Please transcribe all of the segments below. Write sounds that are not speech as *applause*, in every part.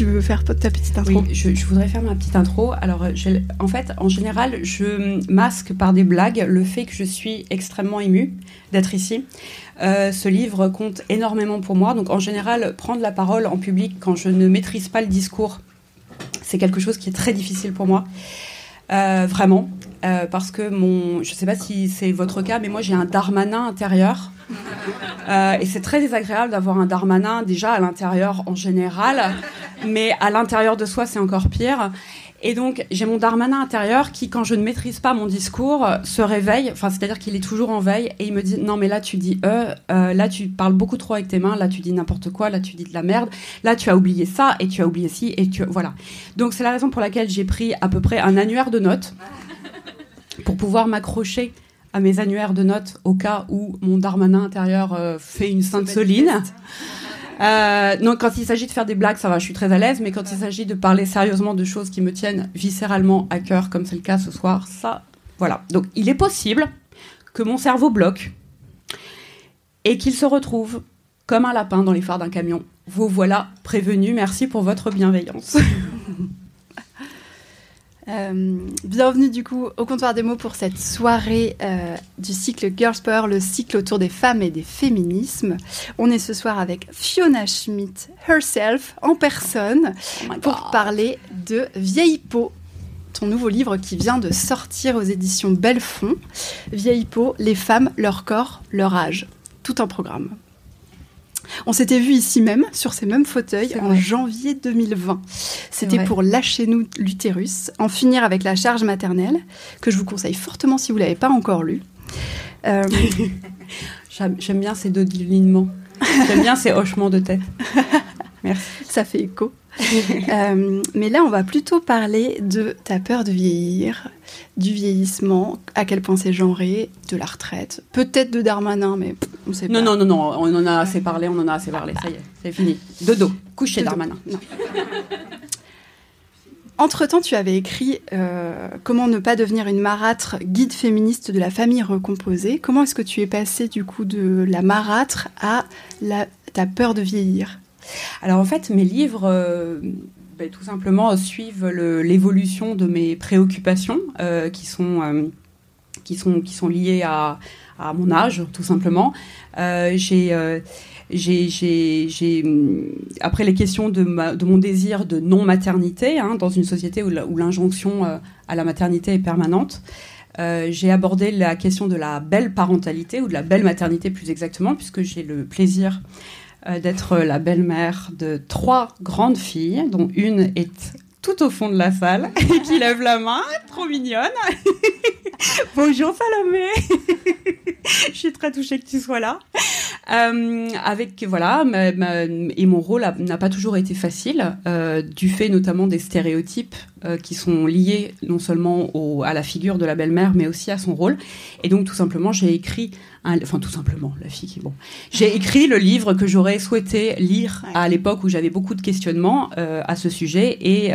Tu veux faire ta petite intro je, voudrais faire ma petite intro. Alors, en fait, en général, je masque par des blagues le fait que je suis extrêmement émue d'être ici. Euh, ce livre compte énormément pour moi. Donc, en général, prendre la parole en public quand je ne maîtrise pas le discours, c'est quelque chose qui est très difficile pour moi. Euh, vraiment. Euh, parce que mon, je ne sais pas si c'est votre cas, mais moi j'ai un darmanin intérieur. Euh, et c'est très désagréable d'avoir un darmanin déjà à l'intérieur en général, mais à l'intérieur de soi c'est encore pire. Et donc j'ai mon darmanin intérieur qui, quand je ne maîtrise pas mon discours, se réveille. Enfin, c'est-à-dire qu'il est toujours en veille et il me dit non mais là tu dis euh, là tu parles beaucoup trop avec tes mains, là tu dis n'importe quoi, là tu dis de la merde, là tu as oublié ça et tu as oublié ci et tu voilà. Donc c'est la raison pour laquelle j'ai pris à peu près un annuaire de notes *laughs* pour pouvoir m'accrocher à mes annuaires de notes au cas où mon darmanin intérieur euh, fait une sainte soline. Euh, donc quand il s'agit de faire des blagues, ça va, je suis très à l'aise, mais quand il s'agit de parler sérieusement de choses qui me tiennent viscéralement à cœur, comme c'est le cas ce soir, ça, voilà. Donc il est possible que mon cerveau bloque et qu'il se retrouve comme un lapin dans les phares d'un camion. Vous voilà prévenu, merci pour votre bienveillance. *laughs* Euh, bienvenue du coup au comptoir des mots pour cette soirée euh, du cycle Girls Power, le cycle autour des femmes et des féminismes. On est ce soir avec Fiona Schmidt herself en personne oh pour parler de Vieille peau, ton nouveau livre qui vient de sortir aux éditions Bellefond. Vieille peau, les femmes, leur corps, leur âge. Tout un programme. On s'était vu ici même, sur ces mêmes fauteuils, en janvier 2020. C'était pour Lâcher nous l'utérus, en finir avec la charge maternelle, que je vous conseille fortement si vous ne l'avez pas encore lu. Euh, *laughs* j'aime bien ces deux lignements. J'aime bien ces hochements de tête. *laughs* Merci. Ça fait écho. *laughs* Euh, mais là, on va plutôt parler de ta peur de vieillir, du vieillissement, à quel point c'est genré, de la retraite, peut-être de Darmanin, mais on sait non, pas. Non, non, non, on en a assez parlé, on en a assez parlé, ça y est, c'est fini. Dodo, coucher Darmanin. Entre-temps, tu avais écrit euh, Comment ne pas devenir une marâtre, guide féministe de la famille recomposée. Comment est-ce que tu es passé du coup de la marâtre à la, ta peur de vieillir? Alors en fait, mes livres, euh, ben, tout simplement, suivent l'évolution de mes préoccupations euh, qui, sont, euh, qui, sont, qui sont liées à, mon âge, tout simplement. j'ai j'ai, après les questions de, de, mon désir de non-maternité, hein, dans une société où, l'injonction à la maternité est permanente, j'ai abordé la question de la belle parentalité, ou de la belle maternité plus exactement, puisque j'ai le plaisir d'être la belle-mère de trois grandes filles, dont une est tout au fond de la salle *laughs* et qui lève la main, trop mignonne. *laughs* Bonjour Salomé. *laughs* Je suis très touchée que tu sois là. Euh, avec voilà, et mon rôle n'a pas toujours été facile, euh, du fait notamment des stéréotypes euh, qui sont liés non seulement au, à la figure de la belle-mère, mais aussi à son rôle. Et donc tout simplement, j'ai écrit, un, enfin tout simplement, la fille qui bon, j'ai *laughs* écrit le livre que j'aurais souhaité lire à l'époque où j'avais beaucoup de questionnements à ce sujet, et,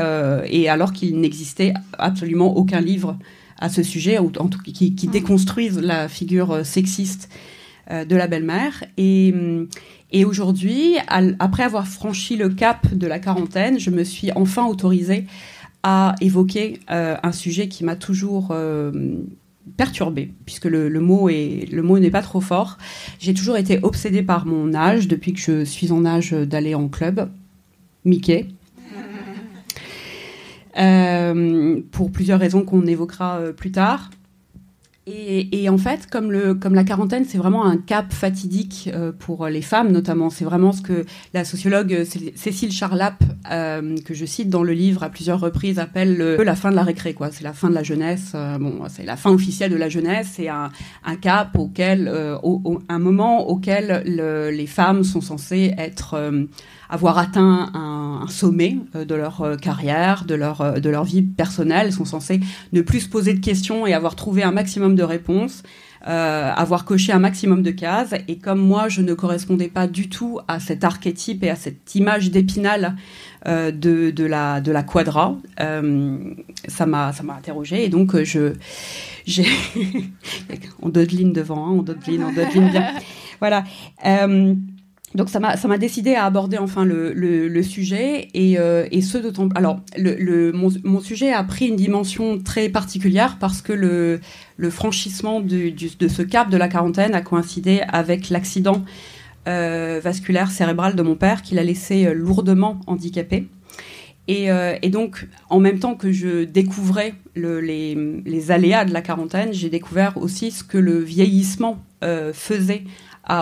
et alors qu'il n'existait absolument aucun livre à ce sujet, ou en tout, qui, qui déconstruisent la figure sexiste euh, de la belle-mère. Et, et aujourd'hui, après avoir franchi le cap de la quarantaine, je me suis enfin autorisée à évoquer euh, un sujet qui m'a toujours euh, perturbée, puisque le mot n'est pas trop fort. J'ai toujours été obsédée par mon âge depuis que je suis en âge d'aller en club. Mickey. pour plusieurs raisons qu'on évoquera plus tard. Et, en fait, comme, le, comme la quarantaine, c'est vraiment un cap fatidique euh, pour les femmes, notamment. C'est vraiment ce que la sociologue euh, Cécile Charlap, euh, que je cite dans le livre à plusieurs reprises, appelle la fin de la récré. C'est la fin de la jeunesse. bon, c'est la fin officielle de la jeunesse. C'est un, un, cap auquel, un moment auquel les femmes sont censées être avoir atteint un, sommet euh, de leur euh, carrière, de leur, euh, de leur vie personnelle. Sont censées ne plus se poser de questions et avoir trouvé un maximum de réponses. avoir coché un maximum de cases. Et comme moi, je ne correspondais pas du tout à cet archétype et à cette image d'épinal de, de, la, de la quadra, ça m'a ça m'a interrogée. Et donc, je j'ai *laughs* on dodeline devant, hein, on dodeline, on dodeline bien. *laughs* Voilà donc ça m'a ça m'a décidé à aborder enfin le, le, sujet et, euh, et ce d'autant alors le, mon, mon, sujet a pris une dimension très particulière parce que le, le franchissement du, de ce cap de la quarantaine a coïncidé avec l'accident euh, vasculaire cérébral de mon père qui l'a laissé euh, lourdement handicapé. Et, et, donc en même temps que je découvrais le, les, les aléas de la quarantaine j'ai découvert aussi ce que le vieillissement faisait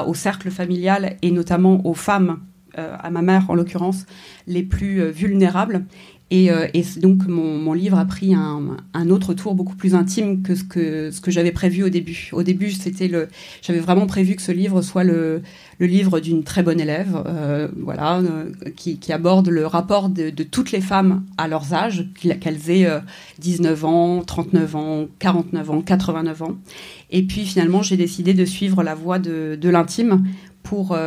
au cercle familial et notamment aux femmes, euh, à ma mère en l'occurrence, les plus euh, vulnérables. Et, euh, et donc mon, livre a pris un, autre tour beaucoup plus intime que ce que, j'avais prévu au début. Au début, c'était le, j'avais vraiment prévu que ce livre soit le, livre d'une très bonne élève, euh, voilà, euh, qui, aborde le rapport de, toutes les femmes à leurs âges, qu'elles aient 19 ans, 39 ans, 49 ans, 89 ans. Et puis finalement, j'ai décidé de suivre la voie de, l'intime pour,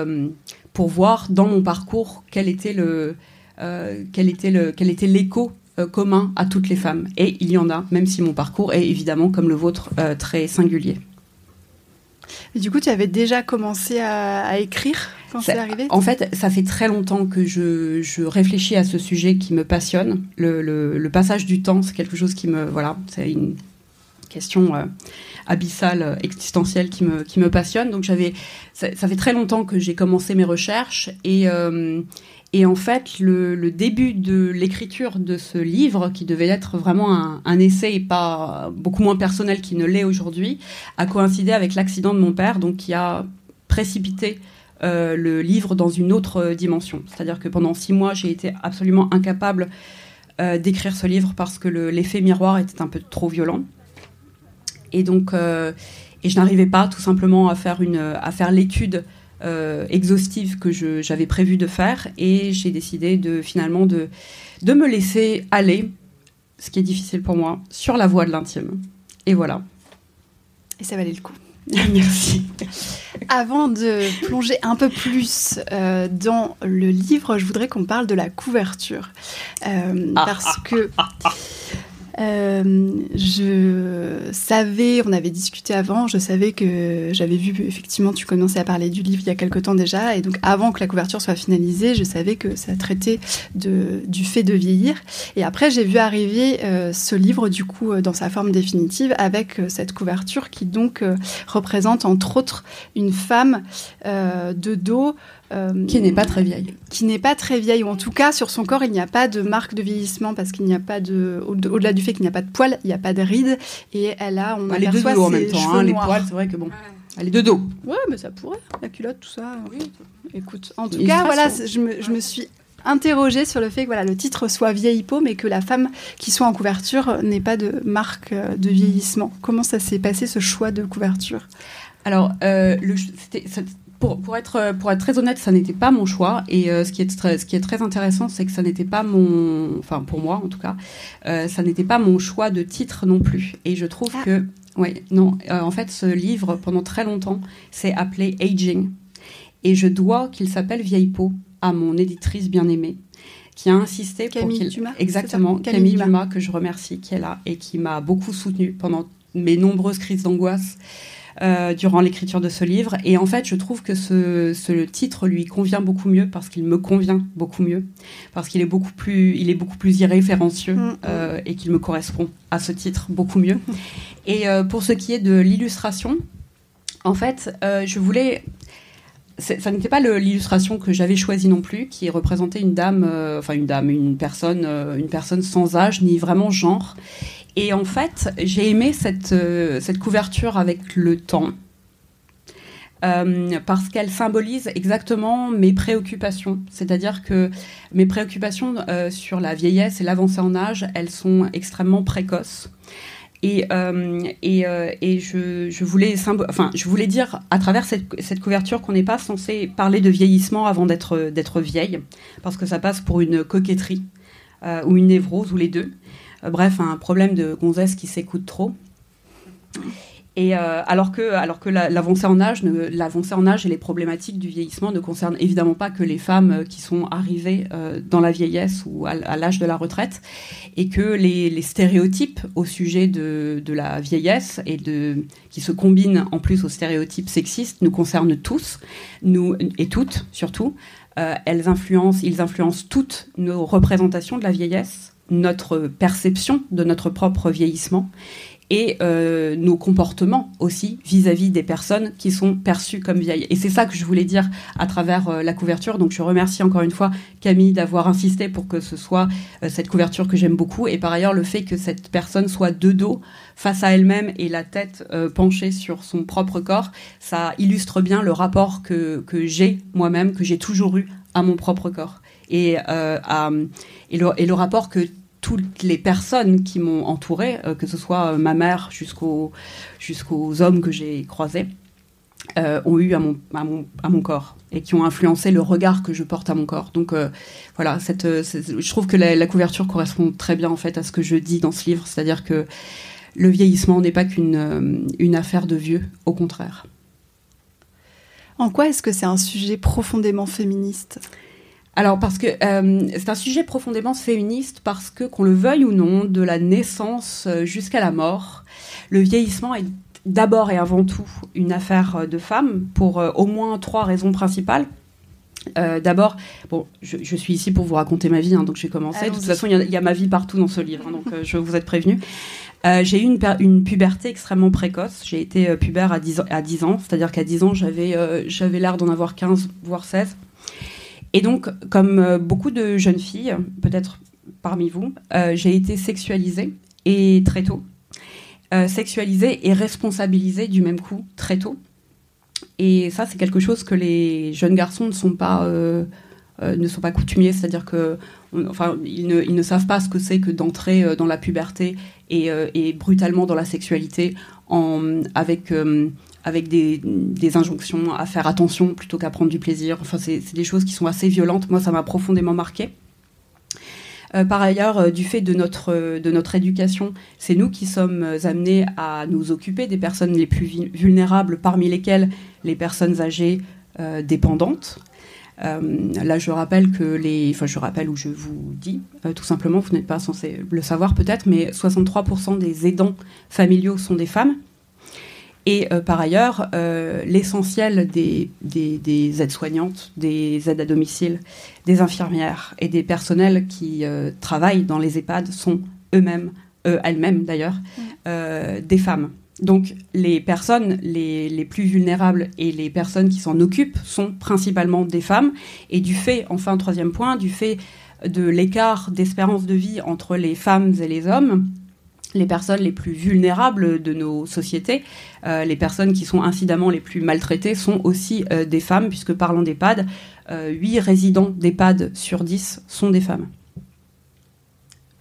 pour voir dans mon parcours quel était le quel était le quel était l'écho euh, commun à toutes les femmes? Et il y en a, même si mon parcours est évidemment, comme le vôtre, euh, très singulier. Et du coup, tu avais déjà commencé à, écrire quand c'est arrivé? En fait, ça fait très longtemps que je, je, réfléchis à ce sujet qui me passionne. Le, le, passage du temps, c'est quelque chose qui me... Voilà, c'est une question abyssale, existentielle qui me, qui me passionne. Donc j'avais... Ça, ça, fait très longtemps que j'ai commencé mes recherches et... Et en fait, le, début de l'écriture de ce livre, qui devait être vraiment un, essai et pas beaucoup moins personnel qu'il ne l'est aujourd'hui, a coïncidé avec l'accident de mon père, donc qui a précipité euh, le livre dans une autre dimension. C'est-à-dire que pendant six mois, j'ai été absolument incapable euh, d'écrire ce livre parce que l'effet miroir était un peu trop violent. Et donc, euh, et je n'arrivais pas tout simplement à faire à faire l'étude euh, exhaustive que j'avais prévu de faire et j'ai décidé de finalement de, de me laisser aller, ce qui est difficile pour moi, sur la voie de l'intime. Et voilà. Et ça valait le coup. *laughs* Merci. Avant de plonger un peu plus euh, dans le livre, je voudrais qu'on parle de la couverture. Euh, ah, parce ah, que ah, *laughs* je savais, on avait discuté avant, je savais que j'avais vu, effectivement, tu commençais à parler du livre il y a quelque temps déjà, et donc avant que la couverture soit finalisée, je savais que ça traitait de, du fait de vieillir. Et après, j'ai vu arriver euh, ce livre, du coup, euh, dans sa forme définitive, avec cette couverture qui donc représente, entre autres, une femme de dos euh, qui n'est pas très vieille. Qui n'est pas très vieille, ou en tout cas, sur son corps, il n'y a pas de marque de vieillissement parce qu'il n'y a pas de. Au-delà du fait qu'il n'y a pas de poils, il n'y a pas de rides. Et elle a. On bah, les deux dos en même temps, hein, les poils, c'est vrai que bon. Elle est de dos. Ouais, mais ça pourrait. La culotte, tout ça. Oui. Écoute, en tout cas, voilà, je me, je me suis interrogée sur le fait que voilà, le titre soit vieille peau, mais que la femme qui soit en couverture n'ait pas de marque euh, de vieillissement. Comment ça s'est passé ce choix de couverture? Alors, euh, le, pour, pour, être, pour être très honnête, ça n'était pas mon choix. Et euh, ce, qui est très, ce qui est très intéressant, c'est que ça n'était pas mon. Enfin, pour moi en tout cas, euh, ça n'était pas mon choix de titre non plus. Et je trouve ah. que. Oui, non. Euh, en fait, ce livre, pendant très longtemps, s'est appelé Aging. Et je dois qu'il s'appelle Vieille peau à mon éditrice bien-aimée qui a insisté pour qu'il Dumas, exactement Camille, Camille Dumas. que je remercie qui est là et qui m'a beaucoup soutenue pendant mes nombreuses crises d'angoisse euh, durant l'écriture de ce livre. Et en fait, je trouve que ce, ce titre lui convient beaucoup mieux parce qu'il me convient beaucoup mieux, parce qu'il est beaucoup plus, il est beaucoup plus irréférencieux mm. euh, et qu'il me correspond à ce titre beaucoup mieux. Et euh, pour ce qui est de l'illustration, en fait, je voulais ça n'était pas l'illustration que j'avais choisie non plus, qui représentait une dame, enfin une dame, une personne, une personne sans âge ni vraiment genre. Et en fait, j'ai aimé cette, cette couverture avec le temps. Euh, parce qu'elle symbolise exactement mes préoccupations. C'est-à-dire que mes préoccupations euh, sur la vieillesse et l'avancée en âge, elles sont extrêmement précoces. Et, euh, et, et je, je, voulais enfin, je voulais dire à travers cette, cette couverture qu'on n'est pas censé parler de vieillissement avant d'être vieille, parce que ça passe pour une coquetterie ou une névrose ou les deux. bref, un problème de gonzesse qui s'écoute trop. Et euh, alors que, l'avancée en âge, et les problématiques du vieillissement ne concernent évidemment pas que les femmes euh, qui sont arrivées euh, dans la vieillesse ou à, l'âge de la retraite, et que les, stéréotypes au sujet de, la vieillesse et qui se combinent en plus aux stéréotypes sexistes nous concernent tous, nous et toutes surtout. elles influencent, ils influencent toutes nos représentations de la vieillesse, notre perception de notre propre vieillissement et euh, nos comportements aussi vis-à-vis des personnes qui sont perçues comme vieilles. Et c'est ça que je voulais dire à travers euh, la couverture. Donc je remercie encore une fois Camille d'avoir insisté pour que ce soit euh, cette couverture que j'aime beaucoup. Et par ailleurs, le fait que cette personne soit de dos face à elle-même et la tête penchée sur son propre corps, ça illustre bien le rapport que, que j'ai moi-même, que j'ai toujours eu à mon propre corps. Et, à, et, le, et le rapport que toutes les personnes qui m'ont entourée, euh, que ce soit euh, ma mère jusqu'aux hommes que j'ai croisés, euh, ont eu à mon, corps et qui ont influencé le regard que je porte à mon corps. Donc voilà, je trouve que la, couverture correspond très bien en fait à ce que je dis dans ce livre, c'est-à-dire que le vieillissement n'est pas qu'une une affaire de vieux, au contraire. En quoi est-ce que c'est un sujet profondément féministe? Alors parce que euh, c'est un sujet profondément féministe parce que qu'on le veuille ou non, de la naissance euh, jusqu'à la mort, le vieillissement est d'abord et avant tout une affaire euh, de femmes pour au moins trois raisons principales. d'abord, bon, je, suis ici pour vous raconter ma vie, hein, donc j'ai commencé. de toute façon, il y, a ma vie partout dans ce livre, hein, donc je vous êtes prévenus. j'ai eu une, une, puberté extrêmement précoce. J'ai été pubère à 10, à 10 ans, c'est-à-dire qu'à 10 ans, j'avais j'avais l'air d'en avoir 15, voire 16. Et donc, comme euh, beaucoup de jeunes filles, peut-être parmi vous, euh, j'ai été sexualisée et très tôt. Euh, sexualisée et responsabilisée du même coup très tôt. Et ça, c'est quelque chose que les jeunes garçons ne sont pas, ne sont pas coutumiers, c'est-à-dire que, ne, savent pas ce que c'est que d'entrer dans la puberté et, et, brutalement dans la sexualité en, avec avec des, injonctions à faire attention plutôt qu'à prendre du plaisir. Enfin, c'est des choses qui sont assez violentes. Moi, ça m'a profondément marqué. Euh, par ailleurs, euh, du fait de notre, de notre éducation, c'est nous qui sommes amenés à nous occuper des personnes les plus vulnérables, parmi lesquelles les personnes âgées euh, dépendantes. là, je rappelle que les, enfin, je rappelle ou je vous dis, tout simplement, vous n'êtes pas censé le savoir peut-être, mais 63% des aidants familiaux sont des femmes. Et euh, par ailleurs, euh, l'essentiel des, aides-soignantes, des aides à domicile, des infirmières et des personnels qui euh, travaillent dans les EHPAD sont eux-mêmes, elles-mêmes d'ailleurs, des femmes. Donc les personnes les, les, plus vulnérables et les personnes qui s'en occupent sont principalement des femmes. Et du fait, enfin troisième point, du fait de l'écart d'espérance de vie entre les femmes et les hommes, les personnes les plus vulnérables de nos sociétés, euh, les personnes qui sont incidemment les plus maltraitées sont aussi euh, des femmes, puisque parlant d'EHPAD, euh, 8 résidents d'EHPAD sur 10 sont des femmes.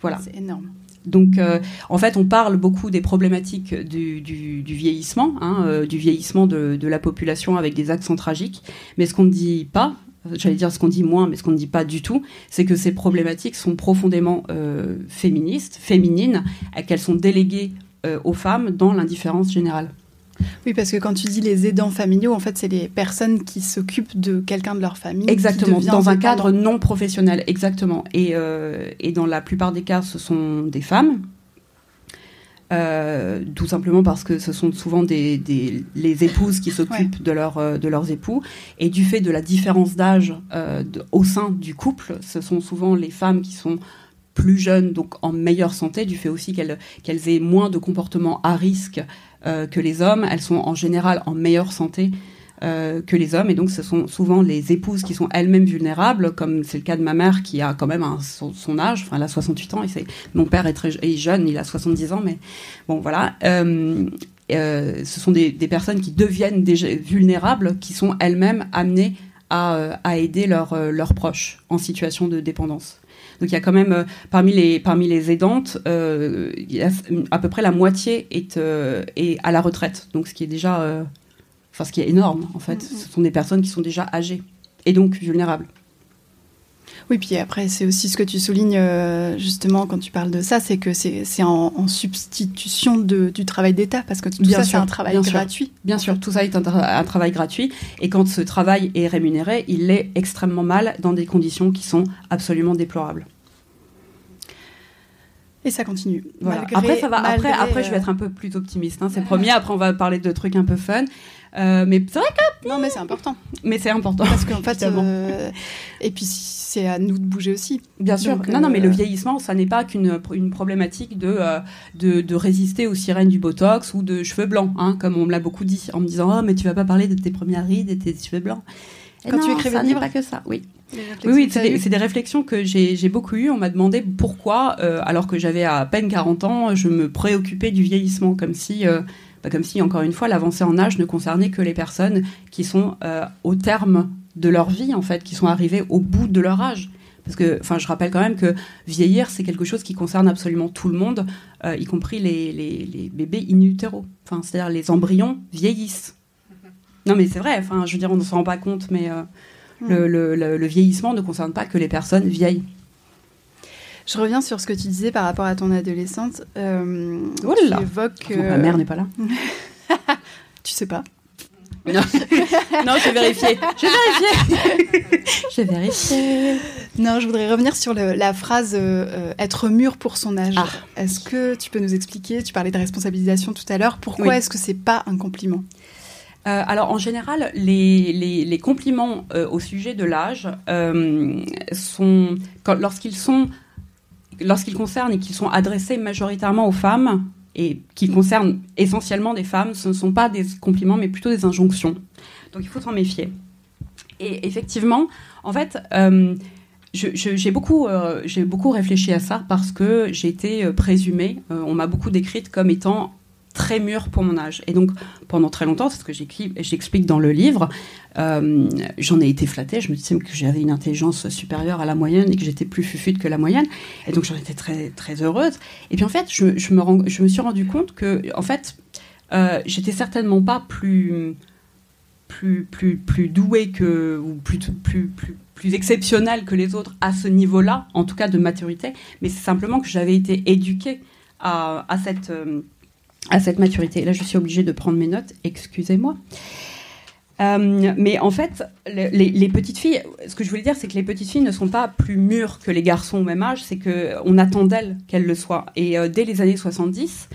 Voilà. C'est énorme. Donc, euh, en fait, on parle beaucoup des problématiques du, vieillissement, hein, du vieillissement de, de, la population avec des accents tragiques. Mais ce qu'on ne dit pas, j'allais dire ce qu'on dit moins, mais ce qu'on ne dit pas du tout, c'est que ces problématiques sont profondément euh, féministes, féminines, qu'elles sont déléguées euh, aux femmes dans l'indifférence générale. Oui, parce que quand tu dis les aidants familiaux, en fait, c'est les personnes qui s'occupent de quelqu'un de leur famille. Exactement, dans un cadre non professionnel, exactement. Et, euh, et dans la plupart des cas, ce sont des femmes euh, tout simplement parce que ce sont souvent des, les épouses qui s'occupent de, leur, euh, de leurs époux. Et du fait de la différence d'âge euh, au sein du couple, ce sont souvent les femmes qui sont plus jeunes, donc en meilleure santé, du fait aussi qu'elles qu'elles aient moins de comportements à risque que les hommes. Elles sont en général en meilleure santé. Euh, que les hommes. Et donc, ce sont souvent les épouses qui sont elles-mêmes vulnérables, comme c'est le cas de ma mère qui a quand même son, âge. Enfin, elle a 68 ans. Et mon père est très jeune, il a 70 ans. Mais bon, voilà. Euh, euh, ce sont des, des, personnes qui deviennent déjà vulnérables, qui sont elles-mêmes amenées à, aider leurs proches en situation de dépendance. Donc il y a quand même parmi les parmi les aidantes, à peu près la moitié est, est à la retraite. Donc ce qui est déjà Enfin, ce qui est énorme, en fait. Mm-hmm. Ce sont des personnes qui sont déjà âgées et donc vulnérables. Oui, puis après, c'est aussi ce que tu soulignes euh, justement quand tu parles de ça, c'est que c'est en, substitution de, du travail d'État, parce que tout bien ça, c'est un travail gratuit. Bien sûr, tout ça est un, un, travail gratuit, et quand ce travail est rémunéré, il l'est extrêmement mal dans des conditions qui sont absolument déplorables. Et ça continue. après, ça va. après, après, je vais être un peu plus optimiste. Hein, c'est le premier. Après, on va parler de trucs un peu fun. Euh, mais c'est vrai que non, mais c'est important. Mais c'est important parce qu'en fait, euh, et puis c'est à nous de bouger aussi. Bien sûr. non, non, mais le euh, vieillissement, ça n'est pas qu'une une problématique de, de, de résister aux sirènes du botox ou de cheveux blancs, hein, comme on me l'a beaucoup dit, en me disant oh mais tu vas pas parler de tes premières rides et tes cheveux blancs. Quand tu écrivais ça n'est pas que ça, oui. Oui, oui c'est des, réflexions que j'ai beaucoup eues. On m'a demandé pourquoi, alors que j'avais à peine 40 ans, je me préoccupais du vieillissement, comme si comme si, encore une fois, l'avancée en âge ne concernait que les personnes qui sont euh, au terme de leur vie, en fait, qui sont arrivées au bout de leur âge. Parce que, enfin, je rappelle quand même que vieillir, c'est quelque chose qui concerne absolument tout le monde, euh, y compris les, les, bébés in utero. Enfin, c'est-à-dire les embryons vieillissent. Non, mais c'est vrai. Enfin, je veux dire, on ne s'en rend pas compte, mais euh, hmm. le, le, vieillissement ne concerne pas que les personnes vieilles. Je reviens sur ce que tu disais par rapport à ton adolescente. Euh, oh là tu Ma mère n'est pas là. *laughs* tu sais pas. *laughs* Non, non j'ai vérifié. J'ai vérifié. *laughs* j'ai vérifié. Non, je voudrais revenir sur la phrase euh, être mûr pour son âge. Ah. Est-ce que tu peux nous expliquer Tu parlais de responsabilisation tout à l'heure. Pourquoi est-ce que c'est pas un compliment? Euh, alors en général, les, les, les compliments euh, au sujet de l'âge euh, sont, lorsqu'ils sont lorsqu'ils concernent et qu'ils sont adressés majoritairement aux femmes, et qu'ils concernent essentiellement des femmes, ce ne sont pas des compliments, mais plutôt des injonctions. Donc il faut s'en méfier. Et effectivement, en fait, euh, j'ai beaucoup, euh, beaucoup réfléchi à ça parce que j'ai été euh, présumée, on m'a beaucoup décrite comme étant très mûr pour mon âge. Et donc, pendant très longtemps, c'est ce que j'explique dans le livre, euh, j'en ai été flattée. Je me disais que j'avais une intelligence supérieure à la moyenne et que j'étais plus fufute que la moyenne. Et donc, j'en étais très, très heureuse. Et puis, en fait, je, me, suis rendu compte que, en fait, euh, j'étais certainement pas plus, plus, que, ou plus, plus, plus, que les autres à ce niveau-là, en tout cas de maturité. Mais c'est simplement que j'avais été éduquée à, à cette. À cette maturité. Là, je suis obligée de prendre mes notes, excusez-moi. Euh, mais en fait, les, petites filles, ce que je voulais dire, c'est que les petites filles ne sont pas plus mûres que les garçons au même âge, c'est qu'on attend d'elles qu'elles le soient. Et euh, dès les années 70,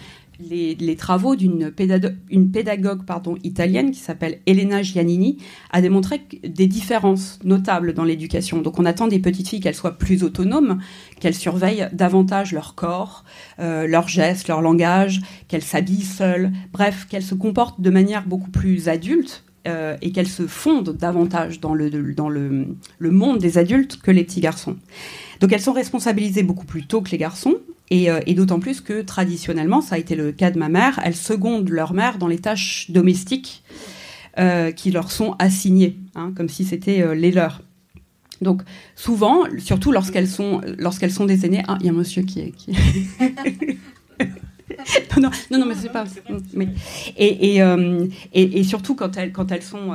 les, travaux d'une pédagogue, italienne qui s'appelle Elena Giannini a démontré des différences notables dans l'éducation. Donc on attend des petites filles qu'elles soient plus autonomes, qu'elles surveillent davantage leur corps, euh, leurs gestes, leur langage, qu'elles s'habillent seules, bref, qu'elles se comportent de manière beaucoup plus adulte euh, et qu'elles se fondent davantage dans le, le, monde des adultes que les petits garçons. Donc elles sont responsabilisées beaucoup plus tôt que les garçons, euh, et, d'autant plus que traditionnellement, ça a été le cas de ma mère, elles secondent leur mère dans les tâches domestiques euh, qui leur sont assignées, hein, comme si c'était euh, les leurs. Donc souvent, surtout lorsqu'elles sont, lorsqu'elles sont des aînées, ah, il y a un monsieur qui *laughs* non, non, mais c'est pas. Et, et, et, surtout quand elles, quand elles sont,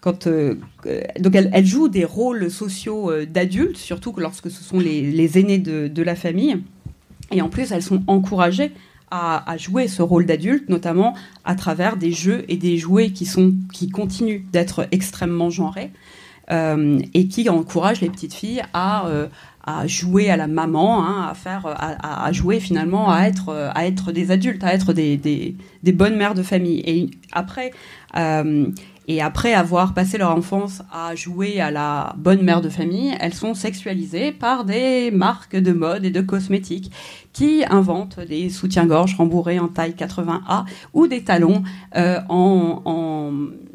quand donc elles, elles, jouent des rôles sociaux d'adultes, surtout lorsque ce sont les, les aînés de, de, la famille. Et en plus, elles sont encouragées à, jouer ce rôle d'adulte, notamment à travers des jeux et des jouets qui, sont, qui continuent d'être extrêmement genrés euh, et qui encouragent les petites filles à, euh, à jouer à la maman, hein, à, faire, à, jouer finalement à être, à être des adultes, à être des, des, des bonnes mères de famille. Et après, euh, et après avoir passé leur enfance à jouer à la bonne mère de famille, elles sont sexualisées par des marques de mode et de cosmétiques qui inventent des soutiens-gorge rembourrés en taille 80A ou des talons euh, en, en,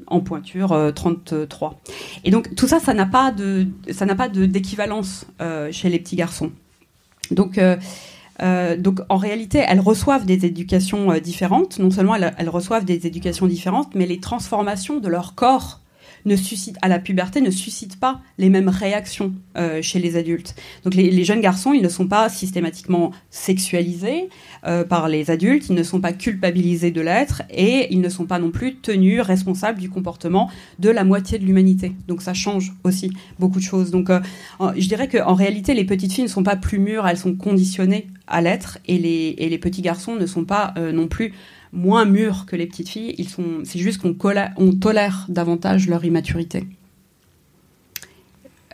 en pointure 33. Et donc tout ça, ça n'a pas d'équivalence chez les petits garçons. Donc donc en réalité, elles reçoivent des éducations différentes. Non seulement elles, reçoivent des éducations différentes, mais les transformations de leur corps ne suscite, à la puberté ne suscite pas les mêmes réactions euh, chez les adultes. Donc les, jeunes garçons, ils ne sont pas systématiquement sexualisés euh, par les adultes, ils ne sont pas culpabilisés de l'être et ils ne sont pas non plus tenus responsables du comportement de la moitié de l'humanité. Donc ça change aussi beaucoup de choses. Donc euh, je dirais qu'en réalité, les petites filles ne sont pas plus mûres, elles sont conditionnées à l'être et les, et les petits garçons ne sont pas non plus moins mûrs que les petites filles. Ils sont, c'est juste qu'on on tolère davantage leur immaturité.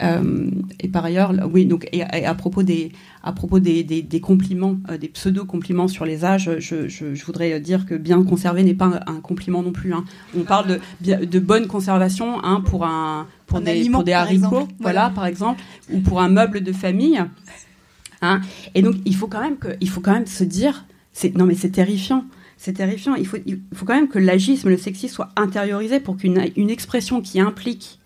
Euh, et par ailleurs, oui, donc, et, à propos des, à propos des, des, compliments, euh, des pseudo-compliments sur les âges, je, je, voudrais dire que bien conservé n'est pas un, compliment non plus. Hein. On parle de, de bonne conservation hein, pour, un, pour, des, pour des haricots, voilà, par exemple, ou pour un meuble de famille. Hein. Et donc, il faut quand même, que, il faut quand même se dire, c'est, non mais c'est terrifiant c'est terrifiant. Il faut, il faut quand même que l'agisme, le sexisme soit intériorisé pour qu'une une expression qui implique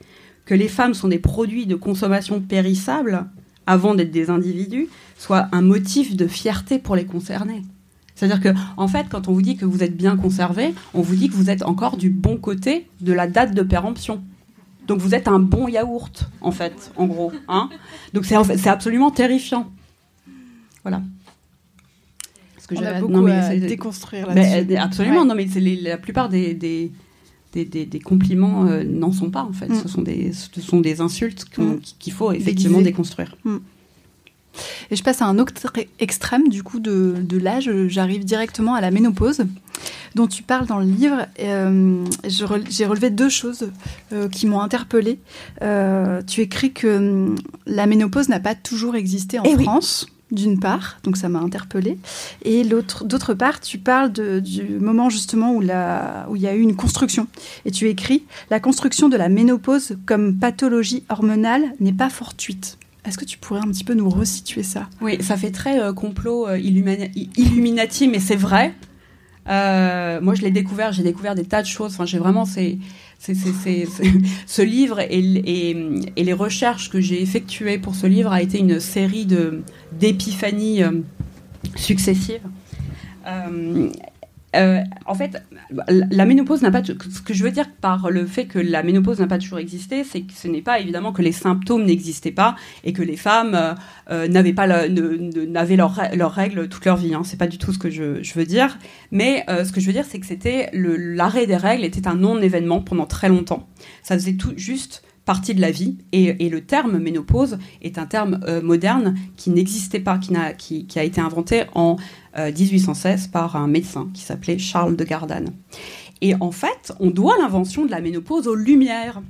que les femmes sont des produits de consommation périssables avant d'être des individus soit un motif de fierté pour les concernés. C'est-à-dire que, en fait, quand on vous dit que vous êtes bien conservé, on vous dit que vous êtes encore du bon côté de la date de péremption. Donc vous êtes un bon yaourt, en fait, en gros. Hein Donc c'est absolument terrifiant. Voilà que On a beaucoup à déconstruire là-dessus. absolument, non, mais la plupart des, des, des, compliments euh, n'en sont pas, en fait. Mm. Ce, sont des, ce sont des insultes mm. qu'il faut effectivement déconstruire. Mm. Et je passe à un autre extrême du coup de, de l'âge. J'arrive directement à la ménopause, dont tu parles dans le livre. Euh, J'ai relevé deux choses euh, qui m'ont interpellée. Euh, tu écris que hum, la ménopause n'a pas toujours existé en eh France d'une part, donc ça m'a interpellée, et d'autre part, tu parles du moment justement où, il y a eu une construction, et tu écris la construction de la ménopause comme pathologie hormonale n'est pas fortuite. Est-ce que tu pourrais un petit peu nous resituer ça? Oui, ça fait très euh, complot euh, illuminati, mais c'est vrai. Euh, moi, je l'ai découvert, j'ai découvert des tas de choses. Enfin, j'ai vraiment c'est *laughs* ce livre et, les recherches que j'ai effectuées pour ce livre a été une série d'épiphanies euh, successives. Euh, euh, en fait, la ménopause n'a pas. Ce que je veux dire par le fait que la ménopause n'a pas toujours existé, c'est que ce n'est pas évidemment que les symptômes n'existaient pas et que les femmes euh, euh, n'avaient pas n'avaient leurs règles toute leur vie. Hein. C'est pas du tout ce que je, veux dire. Mais ce que je veux dire, c'est que c'était l'arrêt des règles était un non-événement pendant très longtemps. Ça faisait tout juste partie de la vie. Et, le terme ménopause est un terme moderne qui n'existait pas, qui, a, qui, a été inventé en 1816 euh, par un médecin qui s'appelait Charles de Gardanne. Et en fait, on doit l'invention de la ménopause aux Lumières.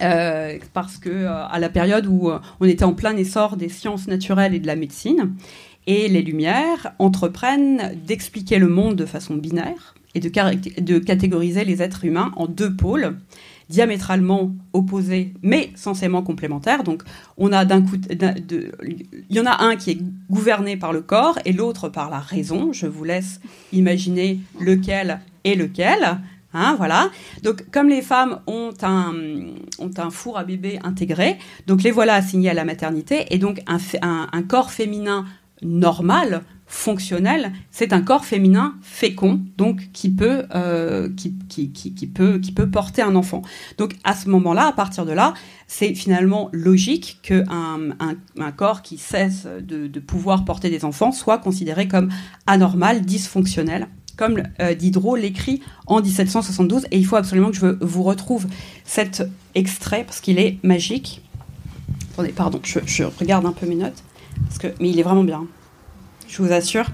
Euh, parce que euh, à la période où on était en plein essor des sciences naturelles et de la médecine, et les Lumières entreprennent d'expliquer le monde de façon binaire et de, de catégoriser les êtres humains en deux pôles, diamétralement opposés mais censément complémentaires. Donc on a d'un coup, il y en a un qui est gouverné par le corps et l'autre par la raison. Je vous laisse imaginer lequel est lequel. Hein, voilà. Donc, comme les femmes ont un, four à bébé intégré, donc les voilà assignés à la maternité, et donc un corps féminin normal fonctionnel, c'est un corps féminin fécond, donc qui peut, euh, qui, qui, peut, qui peut porter un enfant. Donc à ce moment-là, à partir de là, c'est finalement logique qu'un un, un, corps qui cesse de, de, pouvoir porter des enfants soit considéré comme anormal, dysfonctionnel, comme euh, Diderot l'écrit en 1772. Et il faut absolument que je vous retrouve cet extrait parce qu'il est magique. Attendez, pardon, je, je regarde un peu mes notes, parce que, mais il est vraiment bien je vous assure.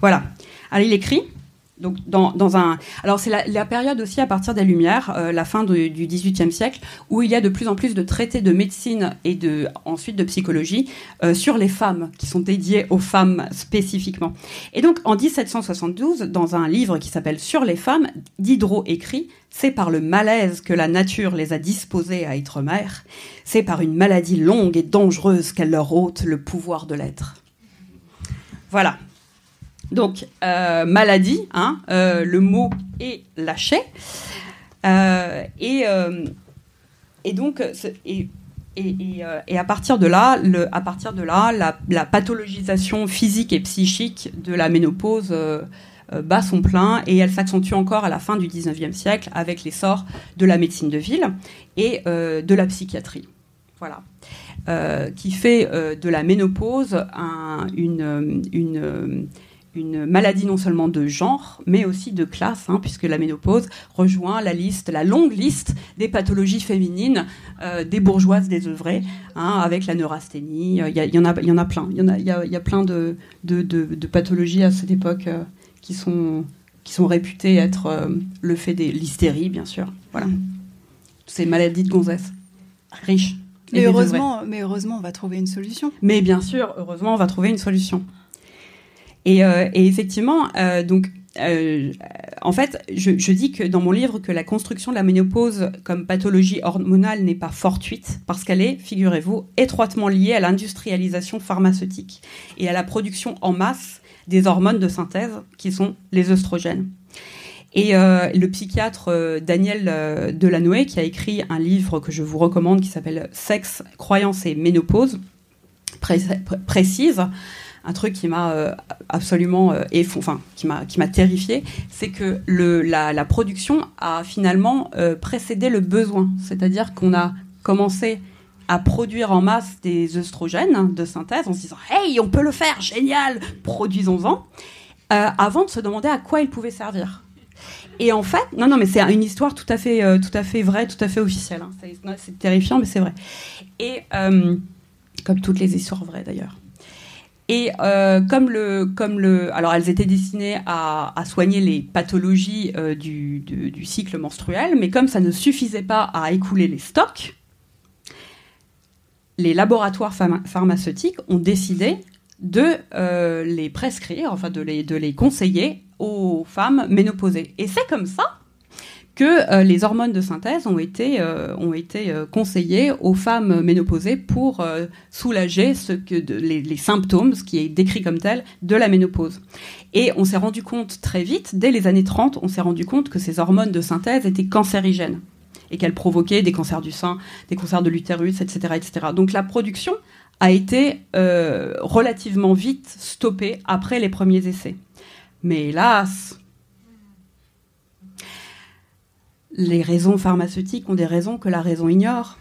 Voilà. Alors, il écrit. Donc, dans, un. Alors, c'est la, période aussi à partir des Lumières, euh, la fin du XVIIIe siècle, où il y a de plus en plus de traités de médecine et de, ensuite de psychologie euh, sur les femmes, qui sont dédiés aux femmes spécifiquement. Et donc, en 1772, dans un livre qui s'appelle Sur les femmes, Diderot écrit C'est par le malaise que la nature les a disposées à être mères, c'est par une maladie longue et dangereuse qu'elle leur ôte le pouvoir de l'être. Voilà. Donc, euh, maladie, hein, euh, le mot est lâché. et, à partir de là, la, pathologisation physique et psychique de la ménopause bat son plein et elle s'accentue encore à la fin du 19e siècle avec l'essor de la médecine de ville et de la psychiatrie. Voilà. Euh, qui fait euh, de la ménopause une, une, maladie non seulement de genre, mais aussi de classe, hein, puisque la ménopause rejoint la liste, la longue liste des pathologies féminines euh, des bourgeoises désœuvrées, hein, avec la neurasthénie. Il y, en a, y en a plein. Il y, a, plein de, pathologies à cette époque qui, sont, qui sont réputées être le fait de l'hystérie, bien sûr. Voilà. Ces maladies de gonzesse riches. Mais heureusement, mais heureusement, on va trouver une solution. Mais bien sûr, heureusement, on va trouver une solution. Et, euh, effectivement, euh, donc, euh, en fait, je, je, dis que dans mon livre que la construction de la ménopause comme pathologie hormonale n'est pas fortuite parce qu'elle est, figurez-vous, étroitement liée à l'industrialisation pharmaceutique et à la production en masse des hormones de synthèse qui sont les œstrogènes. Et euh, le psychiatre euh, Daniel euh, Delanoë, qui a écrit un livre que je vous recommande qui s'appelle Sexe, croyance et ménopause, précise un truc qui m'a absolument enfin qui m'a qui m'a terrifié, c'est que la, production a finalement précédé le besoin, c'est-à-dire qu'on a commencé à produire en masse des œstrogènes de synthèse en se disant hey on peut le faire génial produisons-en avant de se demander à quoi ils pouvaient servir. Et en fait, non, non, mais c'est une histoire tout à fait, euh, tout à fait vraie, tout à fait officielle. Hein. C'est terrifiant, mais c'est vrai. Et euh, comme toutes les histoires vraies d'ailleurs. Et euh, comme le, comme le, alors elles étaient destinées à, soigner les pathologies du, cycle menstruel, mais comme ça ne suffisait pas à écouler les stocks, les laboratoires pharmaceutiques ont décidé de les prescrire, enfin de les, de les conseiller aux femmes ménopausées. Et c'est comme ça que euh, les hormones de synthèse ont été, euh, euh, conseillées aux femmes ménopausées pour soulager les, symptômes, ce qui est décrit comme tel, de la ménopause. Et on s'est rendu compte très vite, dès les années 30, on s'est rendu compte que ces hormones de synthèse étaient cancérigènes et qu'elles provoquaient des cancers du sein, des cancers de l'utérus, etc., etc. Donc la production a été relativement vite stoppée après les premiers essais. Mais hélas, les raisons pharmaceutiques ont des raisons que la raison ignore.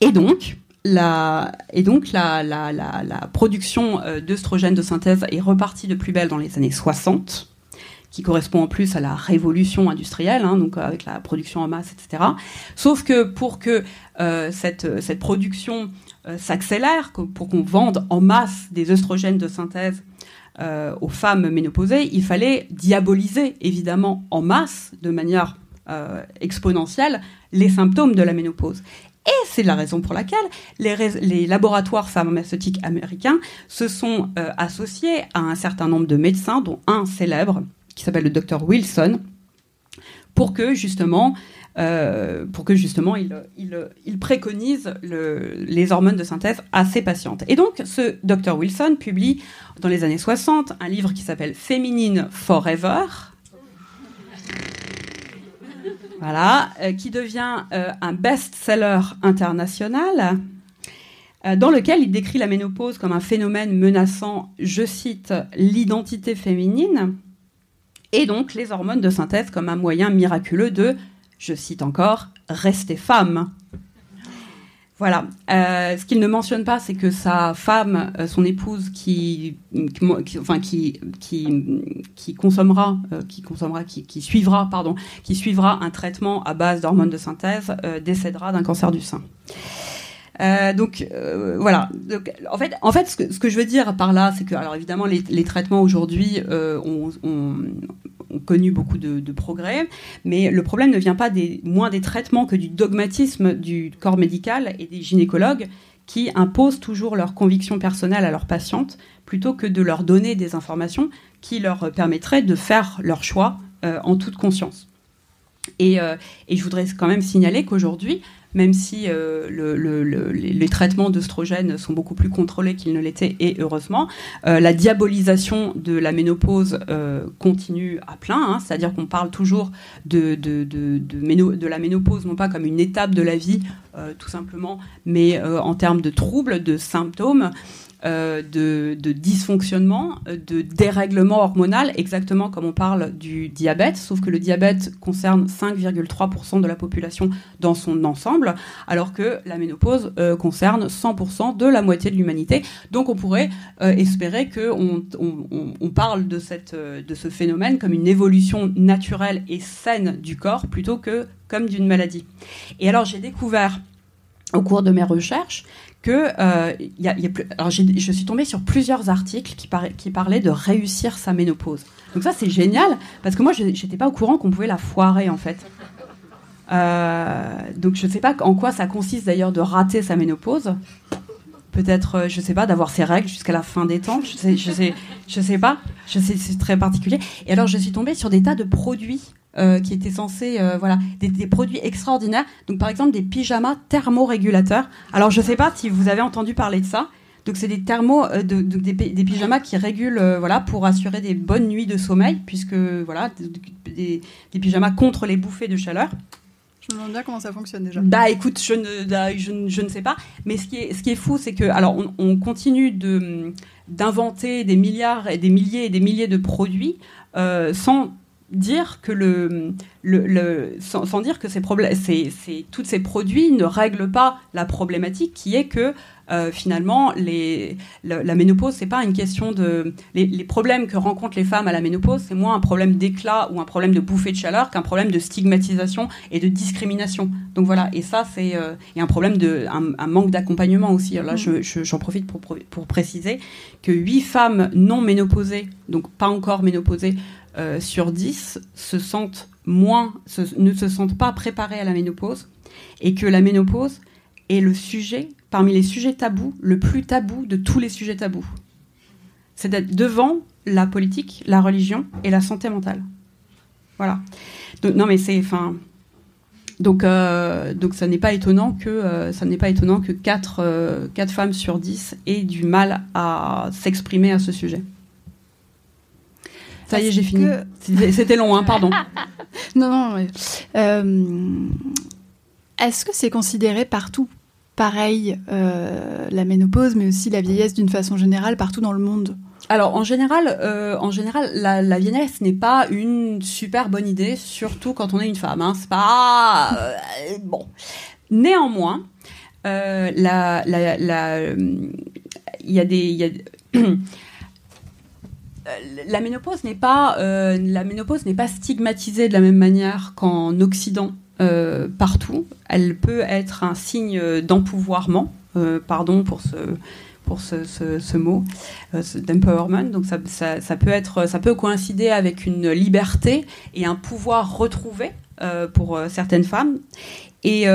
Et donc, la, et donc la, la, la, production euh, d'œstrogènes de synthèse est repartie de plus belle dans les années 60, qui correspond en plus à la révolution industrielle, hein, donc avec la production en masse, etc. Sauf que pour que euh, cette, cette production euh, s'accélère, pour qu'on vende en masse des œstrogènes de synthèse euh, aux femmes ménopausées, il fallait diaboliser évidemment en masse, de manière euh, exponentielle, les symptômes de la ménopause. Et c'est la raison pour laquelle les, laboratoires pharmaceutiques américains se sont euh, associés à un certain nombre de médecins, dont un célèbre, qui s'appelle le docteur Wilson, pour que justement euh, pour que justement il, il, préconise les hormones de synthèse à ses patientes. Et donc ce Dr Wilson publie dans les années 60 un livre qui s'appelle Féminine Forever. Voilà, euh, qui devient euh, un best-seller international dans lequel il décrit la ménopause comme un phénomène menaçant, je cite, l'identité féminine, et donc les hormones de synthèse comme un moyen miraculeux de je cite encore, rester femme. Voilà. Euh, ce qu'il ne mentionne pas, c'est que sa femme, euh, son épouse, qui, enfin, qui, qui, consommera, euh, qui consommera, qui, suivra, pardon, qui suivra un traitement à base d'hormones de synthèse, décédera d'un cancer du sein. donc voilà. En fait, en fait, ce que, je veux dire par là, c'est que, alors évidemment, les, traitements aujourd'hui ont, ont connu beaucoup de, progrès, mais le problème ne vient pas moins des traitements que du dogmatisme du corps médical et des gynécologues qui imposent toujours leurs convictions personnelles à leurs patientes plutôt que de leur donner des informations qui leur permettraient de faire leur choix euh, en toute conscience. Euh, et, je voudrais quand même signaler qu'aujourd'hui, même si les, traitements d'œstrogènes sont beaucoup plus contrôlés qu'ils ne l'étaient, et heureusement. la diabolisation de la ménopause continue à plein, hein, c'est-à-dire qu'on parle toujours de, la ménopause, non pas comme une étape de la vie, tout simplement, mais en termes de troubles, de symptômes. Euh, de, dysfonctionnement, de dérèglement hormonal, exactement comme on parle du diabète, sauf que le diabète concerne 5,3% de la population dans son ensemble, alors que la ménopause euh, concerne 100% de la moitié de l'humanité. Donc on pourrait euh, espérer qu'on on, parle de, cette, de ce phénomène comme une évolution naturelle et saine du corps plutôt que comme d'une maladie. Et alors j'ai découvert au cours de mes recherches que euh, y a, je suis tombée sur plusieurs articles qui, qui parlaient de réussir sa ménopause. Donc ça c'est génial parce que moi je n'étais pas au courant qu'on pouvait la foirer en fait. Euh, donc je ne sais pas en quoi ça consiste d'ailleurs de rater sa ménopause. Peut-être, euh, je ne sais pas, d'avoir ses règles jusqu'à la fin des temps. Je sais, je sais, je sais pas. Je sais, c'est très particulier. Et alors je suis tombée sur des tas de produits euh, qui étaient censés, euh, voilà, des, produits extraordinaires. Donc par exemple des pyjamas thermorégulateurs. Alors je ne sais pas si vous avez entendu parler de ça. Donc c'est des thermos, euh, de, des, pyjamas qui régulent, voilà, pour assurer des bonnes nuits de sommeil, puisque voilà, des, pyjamas contre les bouffées de chaleur. Je me demande bien comment ça fonctionne déjà. Bah écoute, je ne, bah, je, je ne sais pas. Mais ce qui est, ce qui est fou, c'est que alors on, on continue de d'inventer des milliards et des milliers et des milliers de produits euh, sans dire que le, le, sans, dire que ces, ces, toutes ces produits ne règlent pas la problématique qui est que euh, finalement les, la, ménopause c'est pas une question de les, problèmes que rencontrent les femmes à la ménopause c'est moins un problème d'éclat ou un problème de bouffée de chaleur qu'un problème de stigmatisation et de discrimination. Donc voilà et ça c'est euh, un problème de un, manque d'accompagnement aussi. Là j'en profite pour, pour préciser que 8 femmes non ménopausées donc pas encore ménopausées euh, sur 10 se sentent moins, ne se sentent pas préparés à la ménopause, et que la ménopause est le sujet, parmi les sujets tabous, le plus tabou de tous les sujets tabous. C'est d'être devant la politique, la religion et la santé mentale. Voilà. Donc, non, mais c'est, enfin, donc, euh, donc ça n'est pas étonnant que euh, ça n'est pas étonnant que 4, 4 femmes sur 10 aient du mal à s'exprimer à ce sujet. Ça y est, j'ai fini. C'était long, hein, pardon. *laughs* non, non. Euh, est-ce que c'est considéré partout pareil, euh, la ménopause, mais aussi la vieillesse d'une façon générale, partout dans le monde? Alors en général, euh, en général, la, vieillesse n'est pas une super bonne idée, surtout quand on est une femme. Hein. C'est pas bon. Néanmoins, la, il y a des, *clears throat* la ménopause n'est pas euh, la ménopause n'est pas stigmatisée de la même manière qu'en Occident euh, partout. Elle peut être un signe d'empouvoirment. pardon pour ce pour ce, mot d'empowerment. Donc ça, ça, peut être ça peut coïncider avec une liberté et un pouvoir retrouvé pour certaines femmes. Et,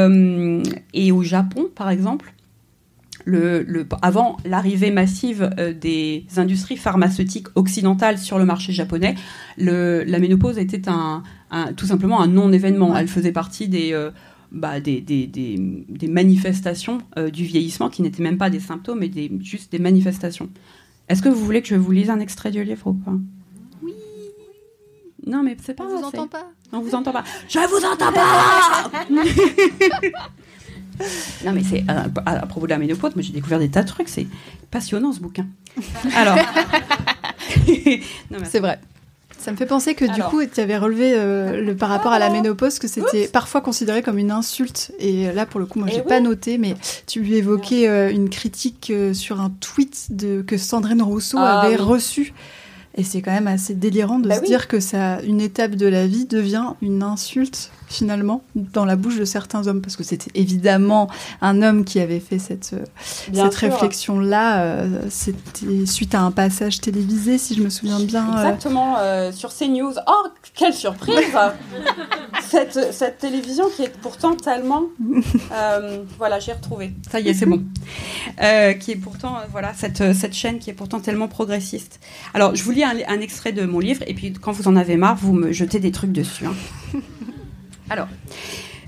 et au Japon, par exemple, le, avant l'arrivée massive euh, des industries pharmaceutiques occidentales sur le marché japonais, la ménopause était un, tout simplement un non-événement. Elle faisait partie des, euh, bah, des, manifestations euh, du vieillissement qui n'étaient même pas des symptômes, mais des, juste des manifestations. Est-ce que vous voulez que je vous lise un extrait du livre ou pas? Oui. Non, mais c'est pas. On vous entend pas. On vous entend pas. Je vous entends pas. *laughs* *laughs* Non, mais c'est euh, à, propos de la ménopause, moi j'ai découvert des tas de trucs. C'est passionnant ce bouquin. *laughs* Alors. *laughs* c'est vrai. Ça me fait penser que du coup, tu avais relevé euh, le, par rapport à la ménopause que c'était parfois considéré comme une insulte. Et là, pour le coup, moi, eh j'ai pas noté, mais tu lui évoquais euh, une critique sur un tweet de, que Sandrine Rousseau ah avait reçu. Et c'est quand même assez délirant de bah se dire que ça, une étape de la vie devient une insulte finalement dans la bouche de certains hommes parce que c'était évidemment un homme qui avait fait cette, euh, cette réflexion là euh, c'était suite à un passage télévisé si je me souviens bien euh. exactement sur CNews. Oh quelle surprise *laughs* cette, cette, télévision qui est pourtant tellement *laughs* voilà j'ai retrouvé. Ça y est c'est bon. Qui est pourtant voilà cette, cette chaîne qui est pourtant tellement progressiste. Alors je vous lis un, un, extrait de mon livre et puis quand vous en avez marre vous me jetez des trucs dessus hein. *laughs* Alors,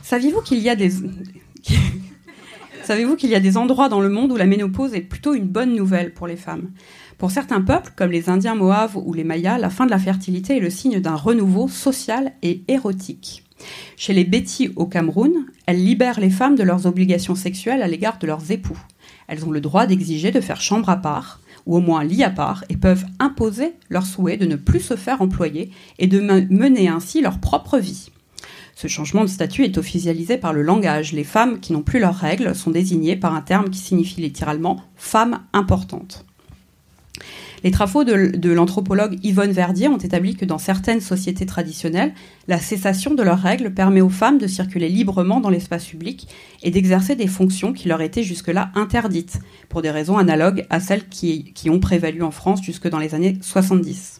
saviez-vous qu'il y a des... *laughs* Savez-vous qu'il y a des endroits dans le monde où la ménopause est plutôt une bonne nouvelle pour les femmes? Pour certains peuples, comme les Indiens Moaves ou les Mayas, la fin de la fertilité est le signe d'un renouveau social et érotique. Chez les Bétis au Cameroun, elles libèrent les femmes de leurs obligations sexuelles à l'égard de leurs époux. Elles ont le droit d'exiger de faire chambre à part, ou au moins lit à part, et peuvent imposer leur souhait de ne plus se faire employer et de mener ainsi leur propre vie. Ce changement de statut est officialisé par le langage. Les femmes qui n'ont plus leurs règles sont désignées par un terme qui signifie littéralement femme importante. Les travaux de, l'anthropologue Yvonne Verdier ont établi que dans certaines sociétés traditionnelles, la cessation de leurs règles permet aux femmes de circuler librement dans l'espace public et d'exercer des fonctions qui leur étaient jusque-là interdites, pour des raisons analogues à celles qui, qui ont prévalu en France jusque dans les années 70.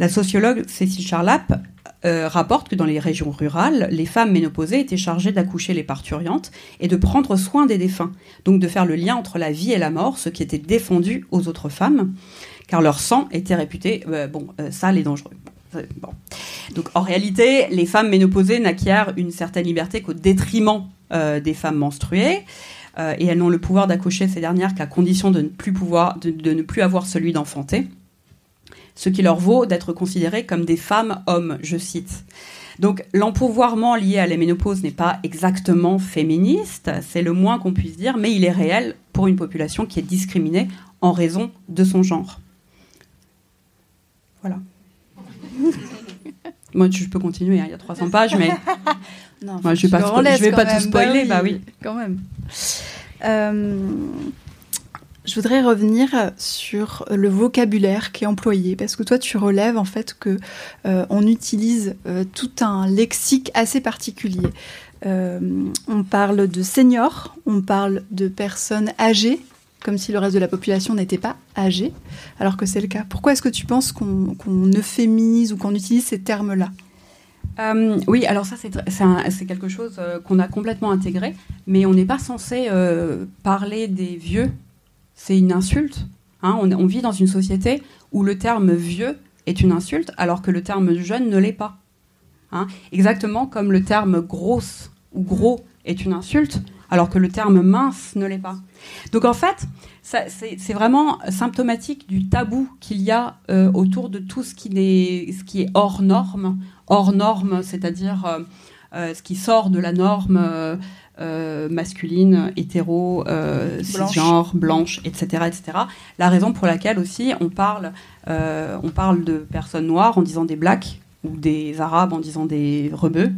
La sociologue Cécile Charlap euh, rapporte que dans les régions rurales, les femmes ménopausées étaient chargées d'accoucher les parturiantes et de prendre soin des défunts, donc de faire le lien entre la vie et la mort, ce qui était défendu aux autres femmes, car leur sang était réputé euh, bon, euh, sale et dangereux. Donc en réalité, les femmes ménopausées n'acquièrent une certaine liberté qu'au détriment des femmes menstruées. et elles n'ont le pouvoir d'accoucher ces dernières qu'à condition de ne plus pouvoir, de ne plus avoir celui d'enfanter ce qui leur vaut d'être considérées comme des femmes hommes, je cite. Donc l'empouvoirment lié à la ménopause n'est pas exactement féministe, c'est le moins qu'on puisse dire, mais il est réel pour une population qui est discriminée en raison de son genre. Voilà. *laughs* Moi, je peux continuer, hein, il y a 300 pages, mais *laughs* non, je ne vais pas, vais pas tout spoiler, bah oui, quand même. Euh, je voudrais revenir sur le vocabulaire qui est employé, parce que toi tu relèves en fait que euh, on utilise euh, tout un lexique assez particulier. Euh, on parle de seniors, on parle de personnes âgées, comme si le reste de la population n'était pas âgée, alors que c'est le cas. Pourquoi est-ce que tu penses qu'on euphémise ou qu'on utilise ces termes-là? Oui, alors ça c'est quelque chose qu'on a complètement intégré, mais on n'est pas censé parler des vieux c'est une insulte. Hein. on, vit dans une société où le terme vieux est une insulte, alors que le terme jeune ne l'est pas. Hein. Exactement comme le terme grosse ou gros est une insulte, alors que le terme mince ne l'est pas. Donc en fait, c'est vraiment symptomatique du tabou qu'il y a euh, autour de tout ce qui, est, hors norme. Hors norme, c'est-à-dire euh, euh, ce qui sort de la norme euh, masculine, hétéro, euh, cisgenre, blanche, etc., etc. La raison pour laquelle aussi on parle, euh, on parle de personnes noires en disant des blacks, ou des arabes en disant des rebeux,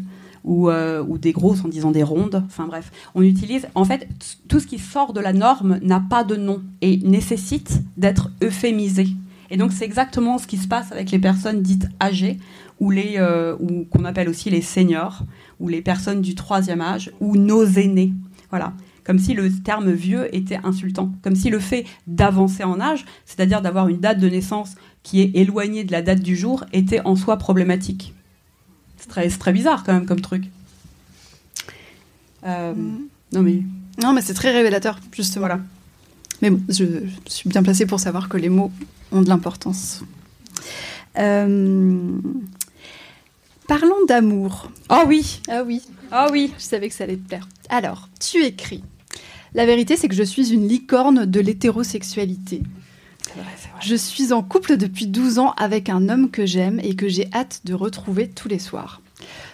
ou, euh, ou des grosses en disant des rondes. Enfin bref, on utilise. En fait, tout ce qui sort de la norme n'a pas de nom et nécessite d'être euphémisé. Et donc c'est exactement ce qui se passe avec les personnes dites âgées ou les ou qu'on appelle aussi les seniors ou les personnes du troisième âge, ou nos aînés. Voilà. Comme si le terme vieux était insultant. Comme si le fait d'avancer en âge, c'est-à-dire d'avoir une date de naissance qui est éloignée de la date du jour, était en soi problématique. C'est très, très, bizarre quand même comme truc. Euh, mm. Non mais. Non mais c'est très révélateur, justement. Voilà. Mais bon, je, suis bien placée pour savoir que les mots ont de l'importance. Euh, Parlons d'amour. Oh oui. Ah oui. Ah oui. Je savais que ça allait te plaire. Alors, tu écris. La vérité, c'est que je suis une licorne de l'hétérosexualité. Je suis en couple depuis 12 ans avec un homme que j'aime et que j'ai hâte de retrouver tous les soirs.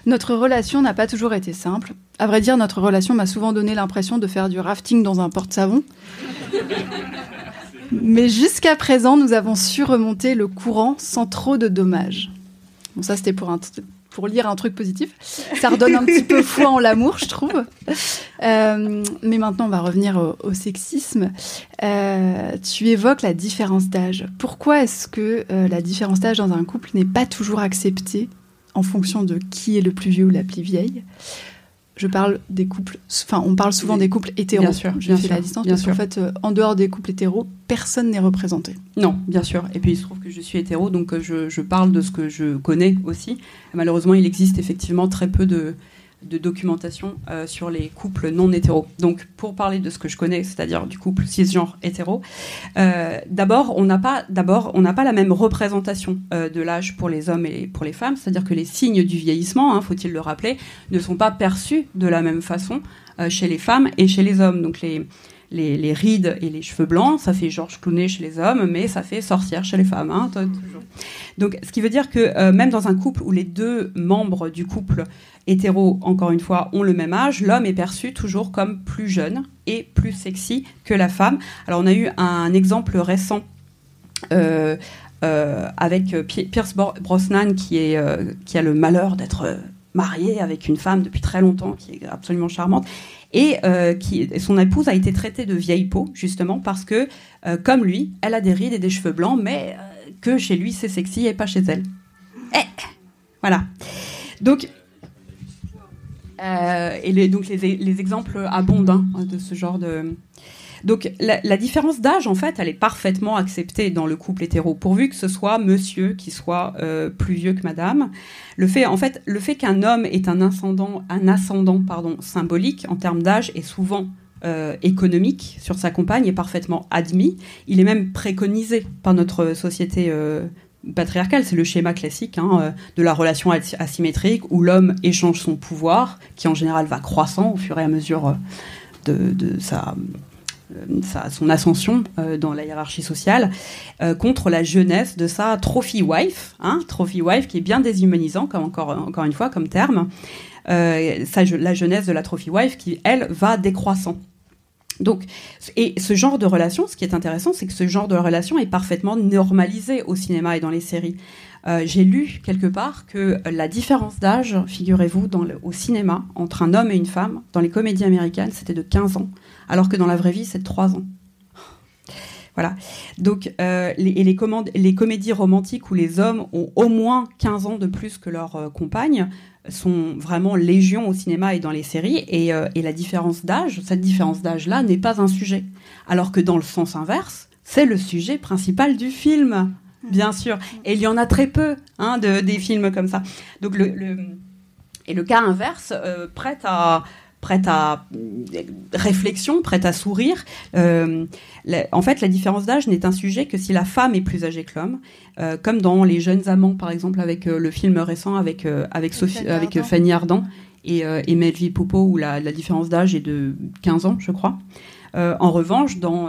Notre relation n'a pas toujours été simple. À vrai dire, notre relation m'a souvent donné l'impression de faire du rafting dans un porte-savon. Mais jusqu'à présent, nous avons su remonter le courant sans trop de dommages. Bon, ça, c'était pour un, pour lire un truc positif. Ça redonne un petit peu *laughs* foi en l'amour, je trouve. Euh, mais maintenant, on va revenir au, sexisme. Euh, tu évoques la différence d'âge. Pourquoi est-ce que euh, la différence d'âge dans un couple n'est pas toujours acceptée en fonction de qui est le plus vieux ou la plus vieille? Je parle des couples, enfin, on parle souvent des couples hétéros. Bien sûr, je fais la distance bien parce qu'en fait, euh, en dehors des couples hétéros, personne n'est représenté. Non, bien sûr. Et puis il se trouve que je suis hétéro, donc euh, je, je, parle de ce que je connais aussi. Malheureusement, il existe effectivement très peu de, de documentation euh, sur les couples non hétéros. Donc, pour parler de ce que je connais, c'est-à-dire du couple cisgenre hétéro, euh, d'abord, on n'a pas, la même représentation euh, de l'âge pour les hommes et pour les femmes. C'est-à-dire que les signes du vieillissement, hein, faut-il le rappeler, ne sont pas perçus de la même façon chez les femmes et chez les hommes. Donc, les les, rides et les cheveux blancs, ça fait Georges Clooney chez les hommes, mais ça fait sorcière chez les femmes. Hein, Donc, ce qui veut dire que même dans un couple où les deux membres du couple hétéros, encore une fois, ont le même âge, l'homme est perçu toujours comme plus jeune et plus sexy que la femme. Alors on a eu un exemple récent euh, euh, avec Pierce Brosnan qui, est, euh, qui a le malheur d'être marié avec une femme depuis très longtemps, qui est absolument charmante, et qui, son épouse a été traitée de vieille peau, justement, parce que, comme lui, elle a des rides et des cheveux blancs, mais que chez lui, c'est sexy et pas chez elle. Eh voilà. Donc, euh, et donc les, exemples abondent hein, de ce genre de. Donc la, différence d'âge, en fait, elle est parfaitement acceptée dans le couple hétéro, pourvu que ce soit monsieur qui soit euh, plus vieux que madame. Le fait, en fait, le fait qu'un homme ait un ascendant, un ascendant pardon, symbolique en termes d'âge est souvent euh, économique sur sa compagne est parfaitement admis. Il est même préconisé par notre société patriarcale, c'est le schéma classique hein, euh, de la relation asymétrique où l'homme échange son pouvoir, qui en général va croissant au fur et à mesure euh, de, sa, euh, sa, son ascension dans la hiérarchie sociale, contre la jeunesse de sa trophy wife, hein, trophy wife qui est bien déshumanisant, comme encore, encore une fois, comme terme, la jeunesse de la trophy wife qui, elle, va décroissant. Donc, et ce genre de relation, ce qui est intéressant, c'est que ce genre de relation est parfaitement normalisé au cinéma et dans les séries. Euh, j'ai lu quelque part que la différence d'âge, figurez-vous, au cinéma, entre un homme et une femme, dans les comédies américaines, c'était de 15 ans, alors que dans la vraie vie, c'est de 3 ans. Voilà. Donc, euh, les, et les, les, comédies romantiques où les hommes ont au moins 15 ans de plus que leur euh, compagne sont vraiment légion au cinéma et dans les séries. Et, euh, et la différence d'âge, cette différence d'âge-là n'est pas un sujet. Alors que dans le sens inverse, c'est le sujet principal du film, bien sûr. Et il y en a très peu hein, de, des films comme ça. Donc le, le et le cas inverse prête à prête à réflexion, prête à sourire. Euh, en fait, la différence d'âge n'est un sujet que si la femme est plus âgée que l'homme, euh, comme dans Les Jeunes Amants, par exemple, avec euh, le film récent avec, avec, Sophie, avec Fanny Ardant et, et Melville Poupeau, où la, différence d'âge est de 15 ans, je crois. en revanche, dans,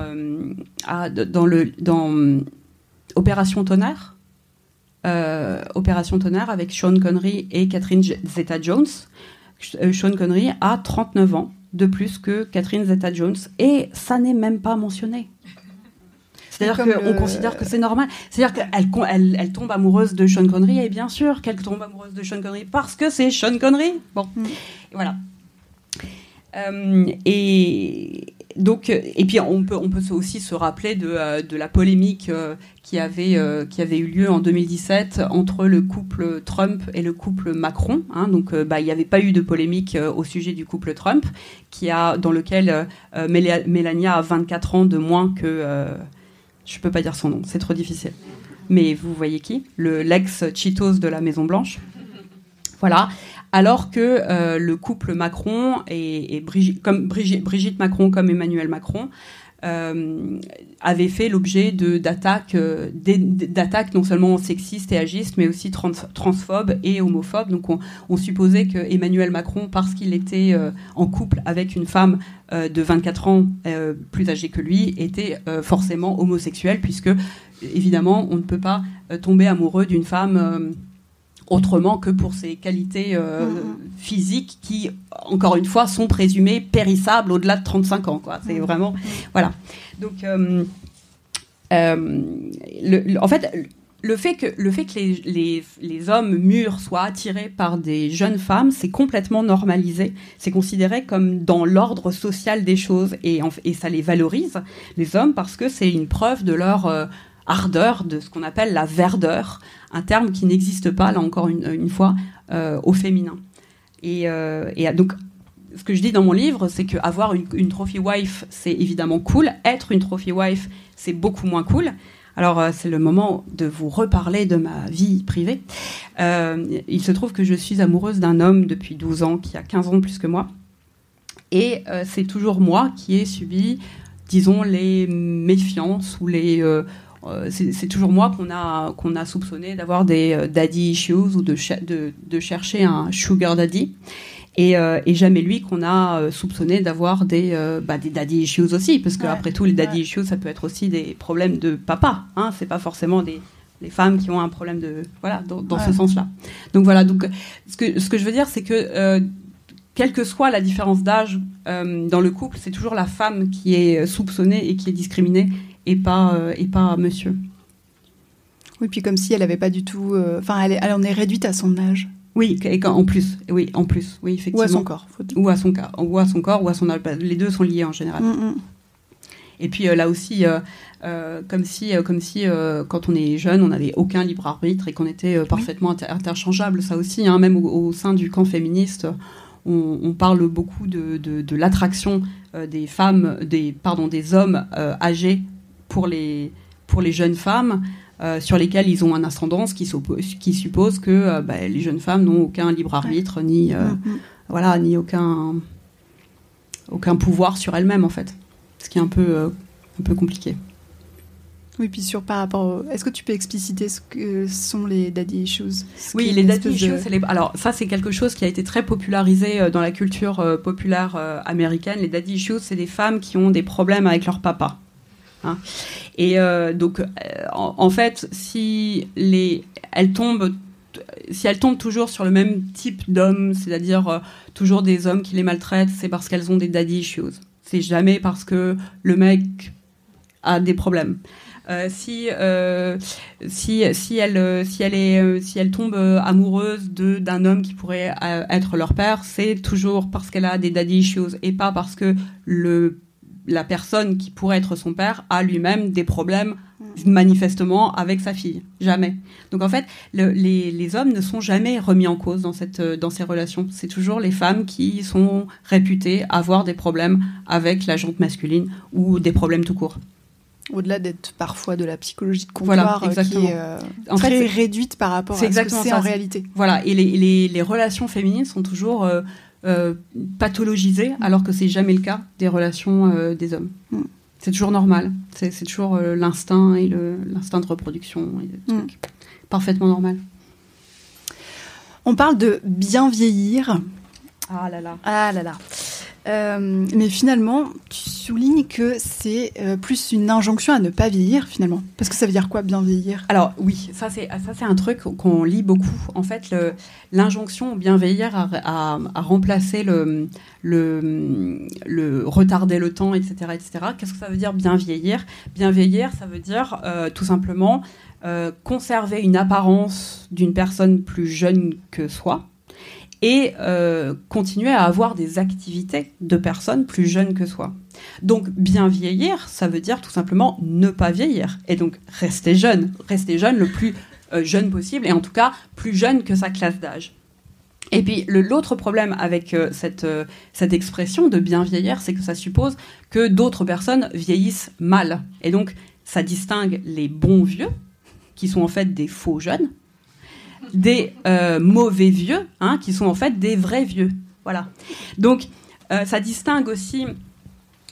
dans, le, dans Opération Tonnerre, Opération Tonnerre avec Sean Connery et Catherine Zeta-Jones, Sean Connery a 39 ans de plus que Catherine Zeta-Jones et ça n'est même pas mentionné. C'est-à-dire qu'on considère que c'est normal. C'est-à-dire qu'elle elle, tombe amoureuse de Sean Connery et bien sûr qu'elle tombe amoureuse de Sean Connery parce que c'est Sean Connery. Bon, mm. et voilà. Euh, et, donc, et puis on peut, on peut aussi se rappeler de, euh, de la polémique euh, qui, avait, euh, qui avait eu lieu en 2017 entre le couple Trump et le couple Macron. Hein. donc, bah, il n'y avait pas eu de polémique au sujet du couple Trump, qui a, dans lequel Mélania a 24 ans de moins que. je ne peux pas dire son nom, c'est trop difficile. Mais vous voyez qui? Le l'ex Cheetos de la Maison Blanche. Voilà alors que euh, le couple Macron et, Brigitte, Macron comme Emmanuel Macron euh, avaient fait l'objet d'attaques euh, d'attaques non seulement sexistes et agistes, mais aussi transphobes et homophobes. Donc on, supposait que Emmanuel Macron, parce qu'il était en couple avec une femme de 24 ans plus âgée que lui, était forcément homosexuel, puisque évidemment on ne peut pas tomber amoureux d'une femme autrement que pour ses qualités euh, mm-hmm. physiques qui, encore une fois, sont présumées périssables au-delà de 35 ans. Quoi. C'est mm-hmm. vraiment... Voilà. Donc, euh, euh, le, en fait... Le fait que, le fait que les, les, les, hommes mûrs soient attirés par des jeunes femmes, c'est complètement normalisé. C'est considéré comme dans l'ordre social des choses et, et, ça les valorise, les hommes, parce que c'est une preuve de leur ardeur, de ce qu'on appelle la verdeur, un terme qui n'existe pas, là encore une, fois, euh, au féminin. Et, euh, donc, ce que je dis dans mon livre, c'est qu'avoir une, une trophy wife, c'est évidemment cool. Être une trophy wife, c'est beaucoup moins cool. Alors, euh, c'est le moment de vous reparler de ma vie privée. Il se trouve que je suis amoureuse d'un homme depuis 12 ans, qui a 15 ans plus que moi. Et c'est toujours moi qui ai subi, disons, les méfiances ou les... c'est toujours moi qu'on a, qu'on a soupçonné d'avoir des daddy issues ou de, de, de, chercher un sugar daddy. Euh, et, jamais lui qu'on a euh, soupçonné d'avoir des, euh, bah, des daddy issues aussi, parce qu'après tout, les daddy issues, ça peut être aussi des problèmes de papa. Hein, c'est pas forcément des les femmes qui ont un problème de voilà dans, ce sens-là. Donc voilà. Donc ce que ce que je veux dire, c'est que quelle que soit la différence d'âge dans le couple, c'est toujours la femme qui est soupçonnée et qui est discriminée, et pas et pas monsieur. Oui, puis comme si elle avait pas du tout. Enfin, elle, elle en est réduite à son âge. Oui, et en plus, oui, en plus, oui, effectivement. Ou à son corps. Ou à son corps, ou à son corps, ou à son Les deux sont liés en général. Mm, mm. Et puis euh, là aussi, euh, euh, comme si, comme si quand on est jeune, on n'avait aucun libre arbitre et qu'on était parfaitement interchangeable. Ça aussi, hein, même au, sein du camp féministe, on, parle beaucoup de, de, l'attraction des femmes, des, pardon, des hommes âgés pour les, pour les jeunes femmes. Euh, sur lesquels ils ont un ascendance qui, qui suppose que euh, bah, les jeunes femmes n'ont aucun libre arbitre ni euh, mm, mm. voilà ni aucun aucun pouvoir sur elles-mêmes en fait, ce qui est un peu un peu compliqué. Oui, puis sur par rapport, est-ce que tu peux expliciter ce que sont les daddy issues? Oui, les daddy issues, alors ça c'est quelque chose qui a été très popularisé dans la culture populaire américaine. Les daddy issues, c'est des femmes qui ont des problèmes avec leur papa. Hein. Et euh, donc, euh, en, fait, si les, elles tombent si elles tombent toujours sur le même type d'hommes, c'est-à-dire euh, toujours des hommes qui les maltraitent, c'est parce qu'elles ont des daddy issues. C'est jamais parce que le mec a des problèmes. si, si, si, elle, si, elle est, si elle tombe amoureuse d'un homme qui pourrait être leur père, c'est toujours parce qu'elle a des daddy issues et pas parce que le la personne qui pourrait être son père a lui-même des problèmes manifestement avec sa fille. Jamais. Donc en fait, les, hommes ne sont jamais remis en cause dans, cette, dans ces relations. C'est toujours les femmes qui sont réputées avoir des problèmes avec la jante masculine ou des problèmes tout court. Au-delà d'être parfois de la psychologie de comptoir euh, qui est euh, en très fait, réduite par rapport à ce que c'est en réalité. Voilà, et les, relations féminines sont toujours euh, euh, pathologisé, alors que c'est jamais le cas des relations euh, des hommes. Mm. C'est toujours normal. C'est toujours euh, l'instinct et l'instinct de reproduction. Et mm. Parfaitement normal. On parle de bien vieillir. Ah là là. Ah là là. Euh, mais finalement, tu soulignes que c'est euh, plus une injonction à ne pas vieillir, finalement. Parce que ça veut dire quoi, bien vieillir? Alors oui, ça c'est, un truc qu'on lit beaucoup. En fait, l'injonction bien vieillir a, remplacé le, le, le, retarder le temps, etc. etc. Qu'est-ce que ça veut dire bien vieillir? Bien vieillir, ça veut dire euh, tout simplement conserver une apparence d'une personne plus jeune que soi et euh, continuer à avoir des activités de personnes plus jeunes que soi. Donc bien vieillir, ça veut dire tout simplement ne pas vieillir et donc rester jeune, rester jeune le plus euh, jeune possible et en tout cas plus jeune que sa classe d'âge. Et puis l'autre problème avec euh, cette, cette expression de bien vieillir, c'est que ça suppose que d'autres personnes vieillissent mal. Et donc ça distingue les bons vieux, qui sont en fait des faux jeunes, des euh, mauvais vieux, hein, qui sont en fait des vrais vieux. Voilà. Donc, euh, ça distingue aussi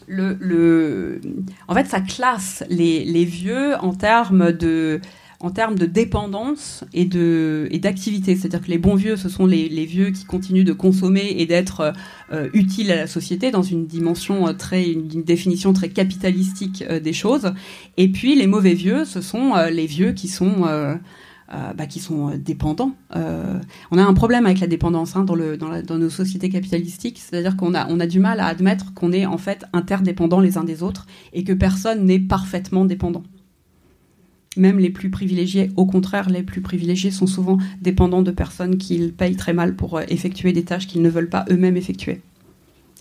le, En fait, ça classe les, vieux en termes de en termes de dépendance et de et d'activité, c'est-à-dire que les bons vieux, ce sont les, vieux qui continuent de consommer et d'être euh, utiles à la société dans une dimension très une, définition très capitalistique des choses. Et puis les mauvais vieux, ce sont les vieux qui sont euh, bah, qui sont euh, dépendants. Euh, on a un problème avec la dépendance hein, dans, nos sociétés capitalistiques, c'est-à-dire qu'on a, on a du mal à admettre qu'on est en fait interdépendants les uns des autres et que personne n'est parfaitement dépendant. Même les plus privilégiés, au contraire, les plus privilégiés sont souvent dépendants de personnes qu'ils payent très mal pour effectuer des tâches qu'ils ne veulent pas eux-mêmes effectuer.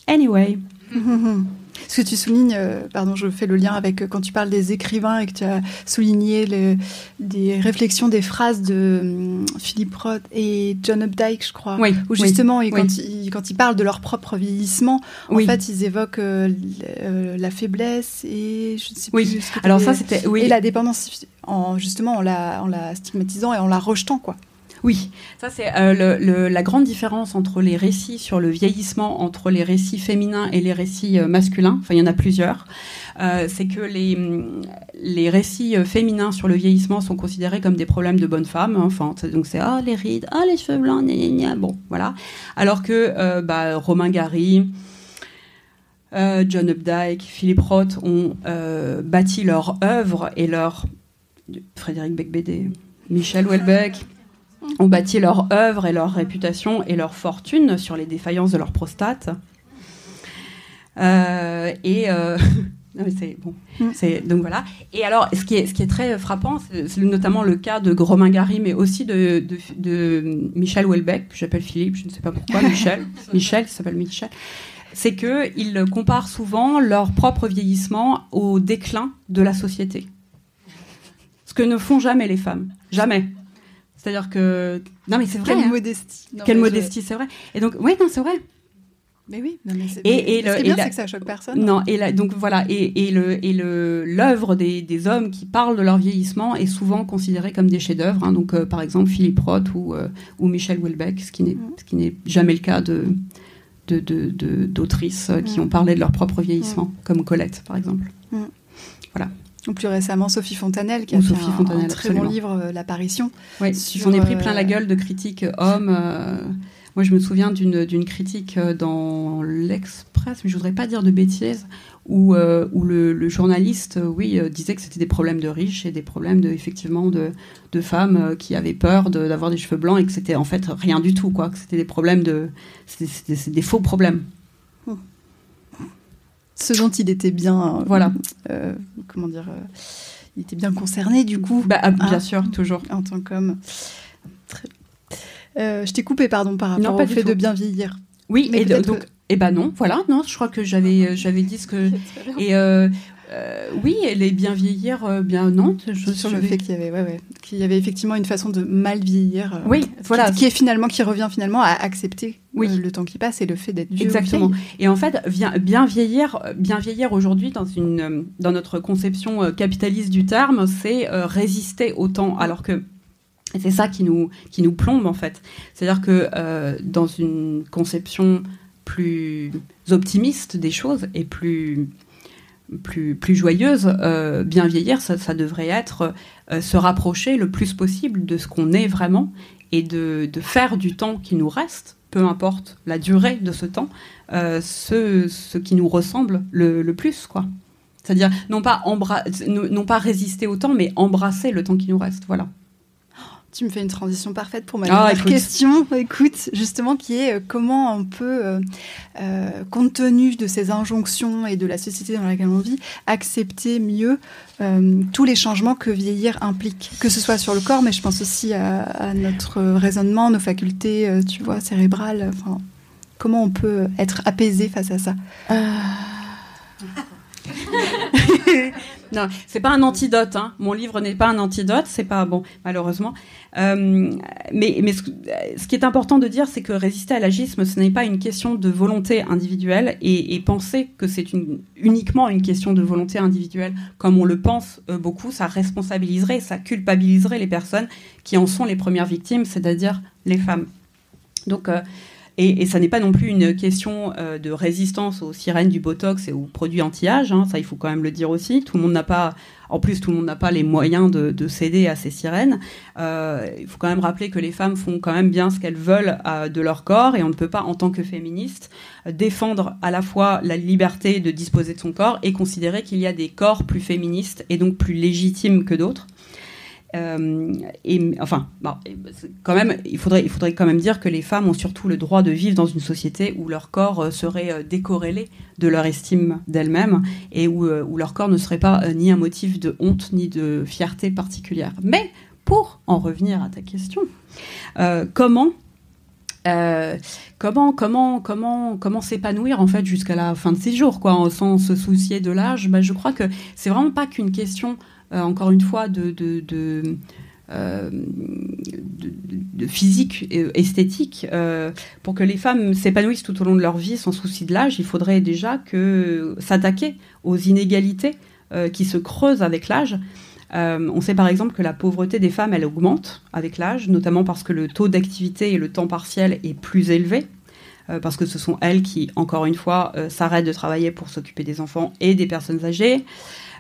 Anyway. *laughs* Ce que tu soulignes, euh, pardon, je fais le lien avec euh, quand tu parles des écrivains et que tu as souligné le, des réflexions, des phrases de hum, Philippe Roth et John Updike, je crois. Oui. Où justement, quand, Ils, quand, ils, parlent de leur propre vieillissement, en fait, ils évoquent euh, la faiblesse et je ne sais plus. Ce Alors ça, c'était et la dépendance, en justement en la, en la stigmatisant et en la rejetant, quoi. Oui, ça c'est euh, la grande différence entre les récits sur le vieillissement, entre les récits féminins et les récits euh, masculins. Enfin, il y en a plusieurs. Euh, c'est que les, les récits féminins sur le vieillissement sont considérés comme des problèmes de bonne femme. Enfin, donc c'est ah les rides, ah les cheveux blancs, gna, gna, gna. bon voilà. Alors que bah, Romain Gary, John Updike, Philippe Roth ont bâti leur œuvre et leur Frédéric Becbédé, Michel Houellebecq, ont bâti leur œuvre et leur réputation et leur fortune sur les défaillances de leur prostate. Euh, et euh, *laughs* c'est bon. Mm. C'est donc voilà. Et alors, ce qui est ce qui est très frappant, c'est notamment le cas de Gromin Gary, mais aussi de, de, Michel Houellebecq, que j'appelle Philippe, je ne sais pas pourquoi, *laughs* Michel, Michel, qui s'appelle Michel. C'est que ils comparent souvent leur propre vieillissement au déclin de la société. Ce que ne font jamais les femmes, jamais. C'est-à-dire que non mais c'est vrai. Quelle hein. modestie. Quelle modestie, c'est vrai. Et donc oui, non, c'est vrai. Mais oui, non, mais et, et ce qui est bien, c'est que ça choque personne. Non, et donc voilà, et, et le et le l'œuvre des, des, hommes qui parlent de leur vieillissement est souvent considérée comme des chefs-d'œuvre. Hein. donc euh, par exemple Philippe Roth ou euh, ou Michel Houellebecq, ce qui n'est mm. ce qui n'est jamais le cas de d'autrices de, de, qui mm. ont parlé de leur propre vieillissement, mm. comme Colette par exemple. Voilà. Ou plus récemment, Sophie Fontanelle, qui a fait un, très bon livre, euh, L'apparition. Oui, j'en ai pris plein la euh, gueule de critiques hommes. Euh, moi, je me souviens d'une critique dans l'Express, mais je voudrais pas dire de bêtises, où, où le, journaliste, oui, disait que c'était des problèmes de riches et des problèmes de, effectivement de, de femmes qui avaient peur d'avoir des cheveux blancs et que c'était en fait rien du tout, quoi. Que c'était des problèmes de, c'était des faux problèmes ce dont il était bien, voilà, euh, comment dire, euh, il était bien concerné du coup. Bah, ah, bien hein, sûr, toujours. En tant qu'homme. Euh, je t'ai coupé, pardon, par rapport au fait de bien vieillir. Oui, et donc, eh ben non, voilà, non, je crois que j'avais, j'avais dit ce que *laughs* et euh, oui, elle est bien vieillir, euh, bien non. Je, sur le fait qu'il y avait, ouais, qu'il y avait effectivement une façon de mal vieillir. Euh, oui, voilà, qui, est finalement qui revient finalement à accepter le temps qui passe et le fait d'être vieux. Exactement. Et en fait, bien, vieillir, bien vieillir aujourd'hui dans une dans notre conception capitaliste du terme, c'est résister au temps, alors que c'est ça qui nous qui nous plombe en fait. C'est-à-dire que dans une conception plus optimiste des choses et plus plus, plus joyeuse, euh, bien vieillir, ça, devrait être euh, se rapprocher le plus possible de ce qu'on est vraiment et de, faire du temps qui nous reste, peu importe la durée de ce temps, euh, ce, qui nous ressemble le, le plus, quoi. C'est-à-dire non pas, non pas résister au temps, mais embrasser le temps qui nous reste, voilà. Tu me fais une transition parfaite pour ma ah, question, *laughs* écoute, justement, qui est euh, comment on peut, euh, euh, compte tenu de ces injonctions et de la société dans laquelle on vit, accepter mieux tous les changements que vieillir implique, que ce soit sur le corps, mais je pense aussi à, notre raisonnement, nos facultés, tu vois, cérébrales. Enfin, comment on peut être apaisé face à ça? *laughs* non, c'est pas un antidote. Hein. Mon livre n'est pas un antidote. C'est pas bon, malheureusement. Euh, mais, mais ce, qui est important de dire, c'est que résister à l'agisme, ce n'est pas une question de volonté individuelle et, penser que c'est uniquement une question de volonté individuelle, comme on le pense euh, beaucoup, ça responsabiliserait, ça culpabiliserait les personnes qui en sont les premières victimes, c'est-à-dire les femmes. Donc euh, et, ça n'est pas non plus une question euh, de résistance aux sirènes du Botox et aux produits anti-âge, hein, ça il faut quand même le dire aussi. Tout le monde n'a pas, en plus tout le monde n'a pas les moyens de, céder à ces sirènes. Euh, il faut quand même rappeler que les femmes font quand même bien ce qu'elles veulent euh, de leur corps et on ne peut pas en tant que féministe défendre à la fois la liberté de disposer de son corps et considérer qu'il y a des corps plus féministes et donc plus légitimes que d'autres. Euh, enfin, quand même, il faudrait, quand même dire que les femmes ont surtout le droit de vivre dans une société où leur corps euh, serait euh, décorrélé de leur estime d'elles-mêmes et où, leur corps ne serait pas ni un motif de honte ni de fierté particulière. Mais pour en revenir à ta question, comment comment comment comment comment s'épanouir en fait jusqu'à la fin de ses jours quoi sans se soucier de l'âge? Bah, je crois que c'est vraiment pas qu'une question encore une fois de, euh, physique et esthétique. Euh, pour que les femmes s'épanouissent tout au long de leur vie sans souci de l'âge, il faudrait déjà que s'attaquer aux inégalités euh, qui se creusent avec l'âge. on sait par exemple que la pauvreté des femmes, elle augmente avec l'âge, notamment parce que le taux d'activité et le temps partiel est plus élevé parce que ce sont elles qui, encore une fois, s'arrêtent de travailler pour s'occuper des enfants et des personnes âgées.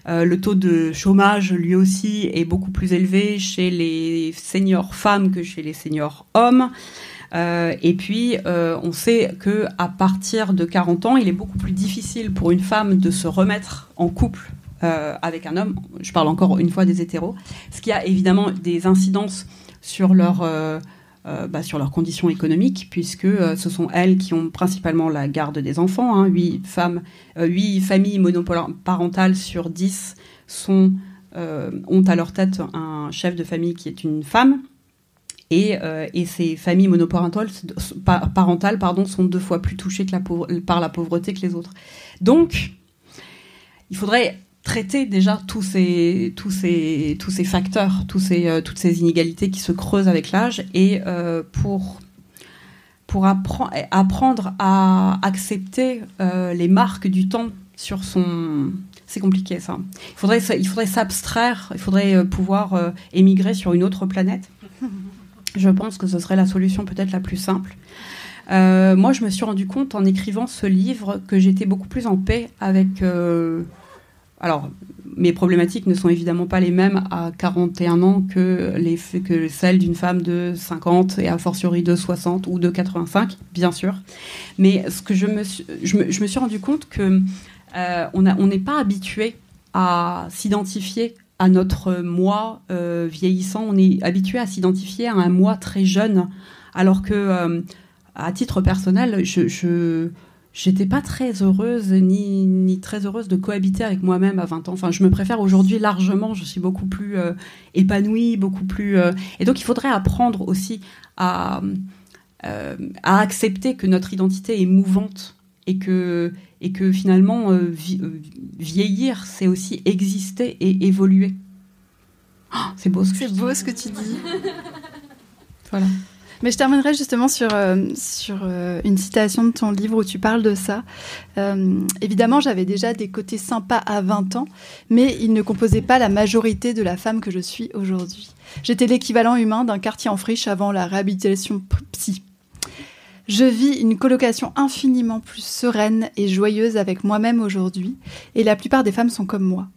Euh, le taux de chômage, lui aussi, est beaucoup plus élevé chez les seniors femmes que chez les seniors hommes. Euh, et puis, euh, on sait que à partir de 40 ans, il est beaucoup plus difficile pour une femme de se remettre en couple avec un homme. Je parle encore une fois des hétéros, ce qui a évidemment des incidences sur leur euh, bah, sur leurs conditions économiques, puisque euh, ce sont elles qui ont principalement la garde des enfants. Hein. 8, femmes, euh, familles monoparentales sur 10 sont, ont à leur tête un chef de famille qui est une femme. Et, ces familles monoparentales sont deux fois plus touchées par la pauvreté que les autres. Donc, il faudrait traiter déjà tous ces, tous ces, tous ces facteurs, tous ces, euh, toutes ces inégalités qui se creusent avec l'âge et euh, pour, pour apprendre à accepter euh, les marques du temps sur son... C'est compliqué ça. Il faudrait, il faudrait s'abstraire, il faudrait pouvoir émigrer sur une autre planète. Je pense que ce serait la solution peut-être la plus simple. moi, je me suis rendu compte en écrivant ce livre que j'étais beaucoup plus en paix avec alors, mes problématiques ne sont évidemment pas les mêmes à 41 ans que, les, que celles d'une femme de 50 et a fortiori de 60 ou de 85, bien sûr. Mais ce que je me suis, je me, suis rendu compte que euh, on n'est pas habitué à s'identifier à notre moi euh, vieillissant. On est habitué à s'identifier à un moi très jeune, alors que, euh, à titre personnel, je j'étais pas très heureuse ni, ni, très heureuse de cohabiter avec moi-même à 20 ans. Enfin, je me préfère aujourd'hui largement, je suis beaucoup plus euh, épanouie, beaucoup plus... Euh, et donc, il faudrait apprendre aussi à, euh, à accepter que notre identité est mouvante et que, et que finalement, vieillir, c'est aussi exister et évoluer. Oh, c'est beau, ce beau ce que tu dis. voilà. Mais je terminerai justement sur, euh, sur euh, une citation de ton livre où tu parles de ça. Euh, évidemment, j'avais déjà des côtés sympas à 20 ans, mais ils ne composaient pas la majorité de la femme que je suis aujourd'hui. J'étais l'équivalent humain d'un quartier en friche avant la réhabilitation psy. Je vis une colocation infiniment plus sereine et joyeuse avec moi-même aujourd'hui, et la plupart des femmes sont comme moi.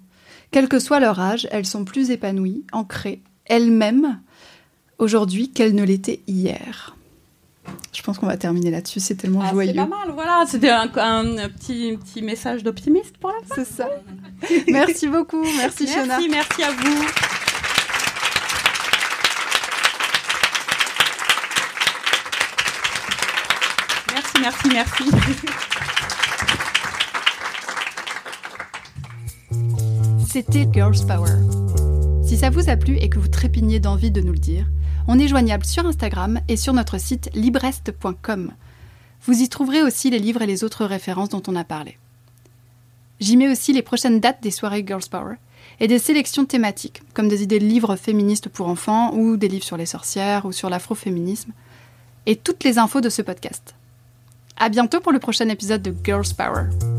Quel que soit leur âge, elles sont plus épanouies, ancrées, elles-mêmes, aujourd'hui qu'elle ne l'était hier. Je pense qu'on va terminer là-dessus, c'est tellement ah, joyeux. C'est pas mal, voilà, c'était un, petit, petit message d'optimiste pour la fin. C'est ça. *laughs* merci beaucoup, merci, merci Shona. Merci, merci à vous. Merci, merci, merci. C'était Girls Power. Si ça vous a plu et que vous trépignez d'envie de nous le dire, on est joignable sur Instagram et sur notre site librest.com. Vous y trouverez aussi les livres et les autres références dont on a parlé. J'y mets aussi les prochaines dates des soirées Girls Power et des sélections thématiques, comme des idées de livres féministes pour enfants ou des livres sur les sorcières ou sur l'afroféminisme, et toutes les infos de ce podcast. À bientôt pour le prochain épisode de Girls Power.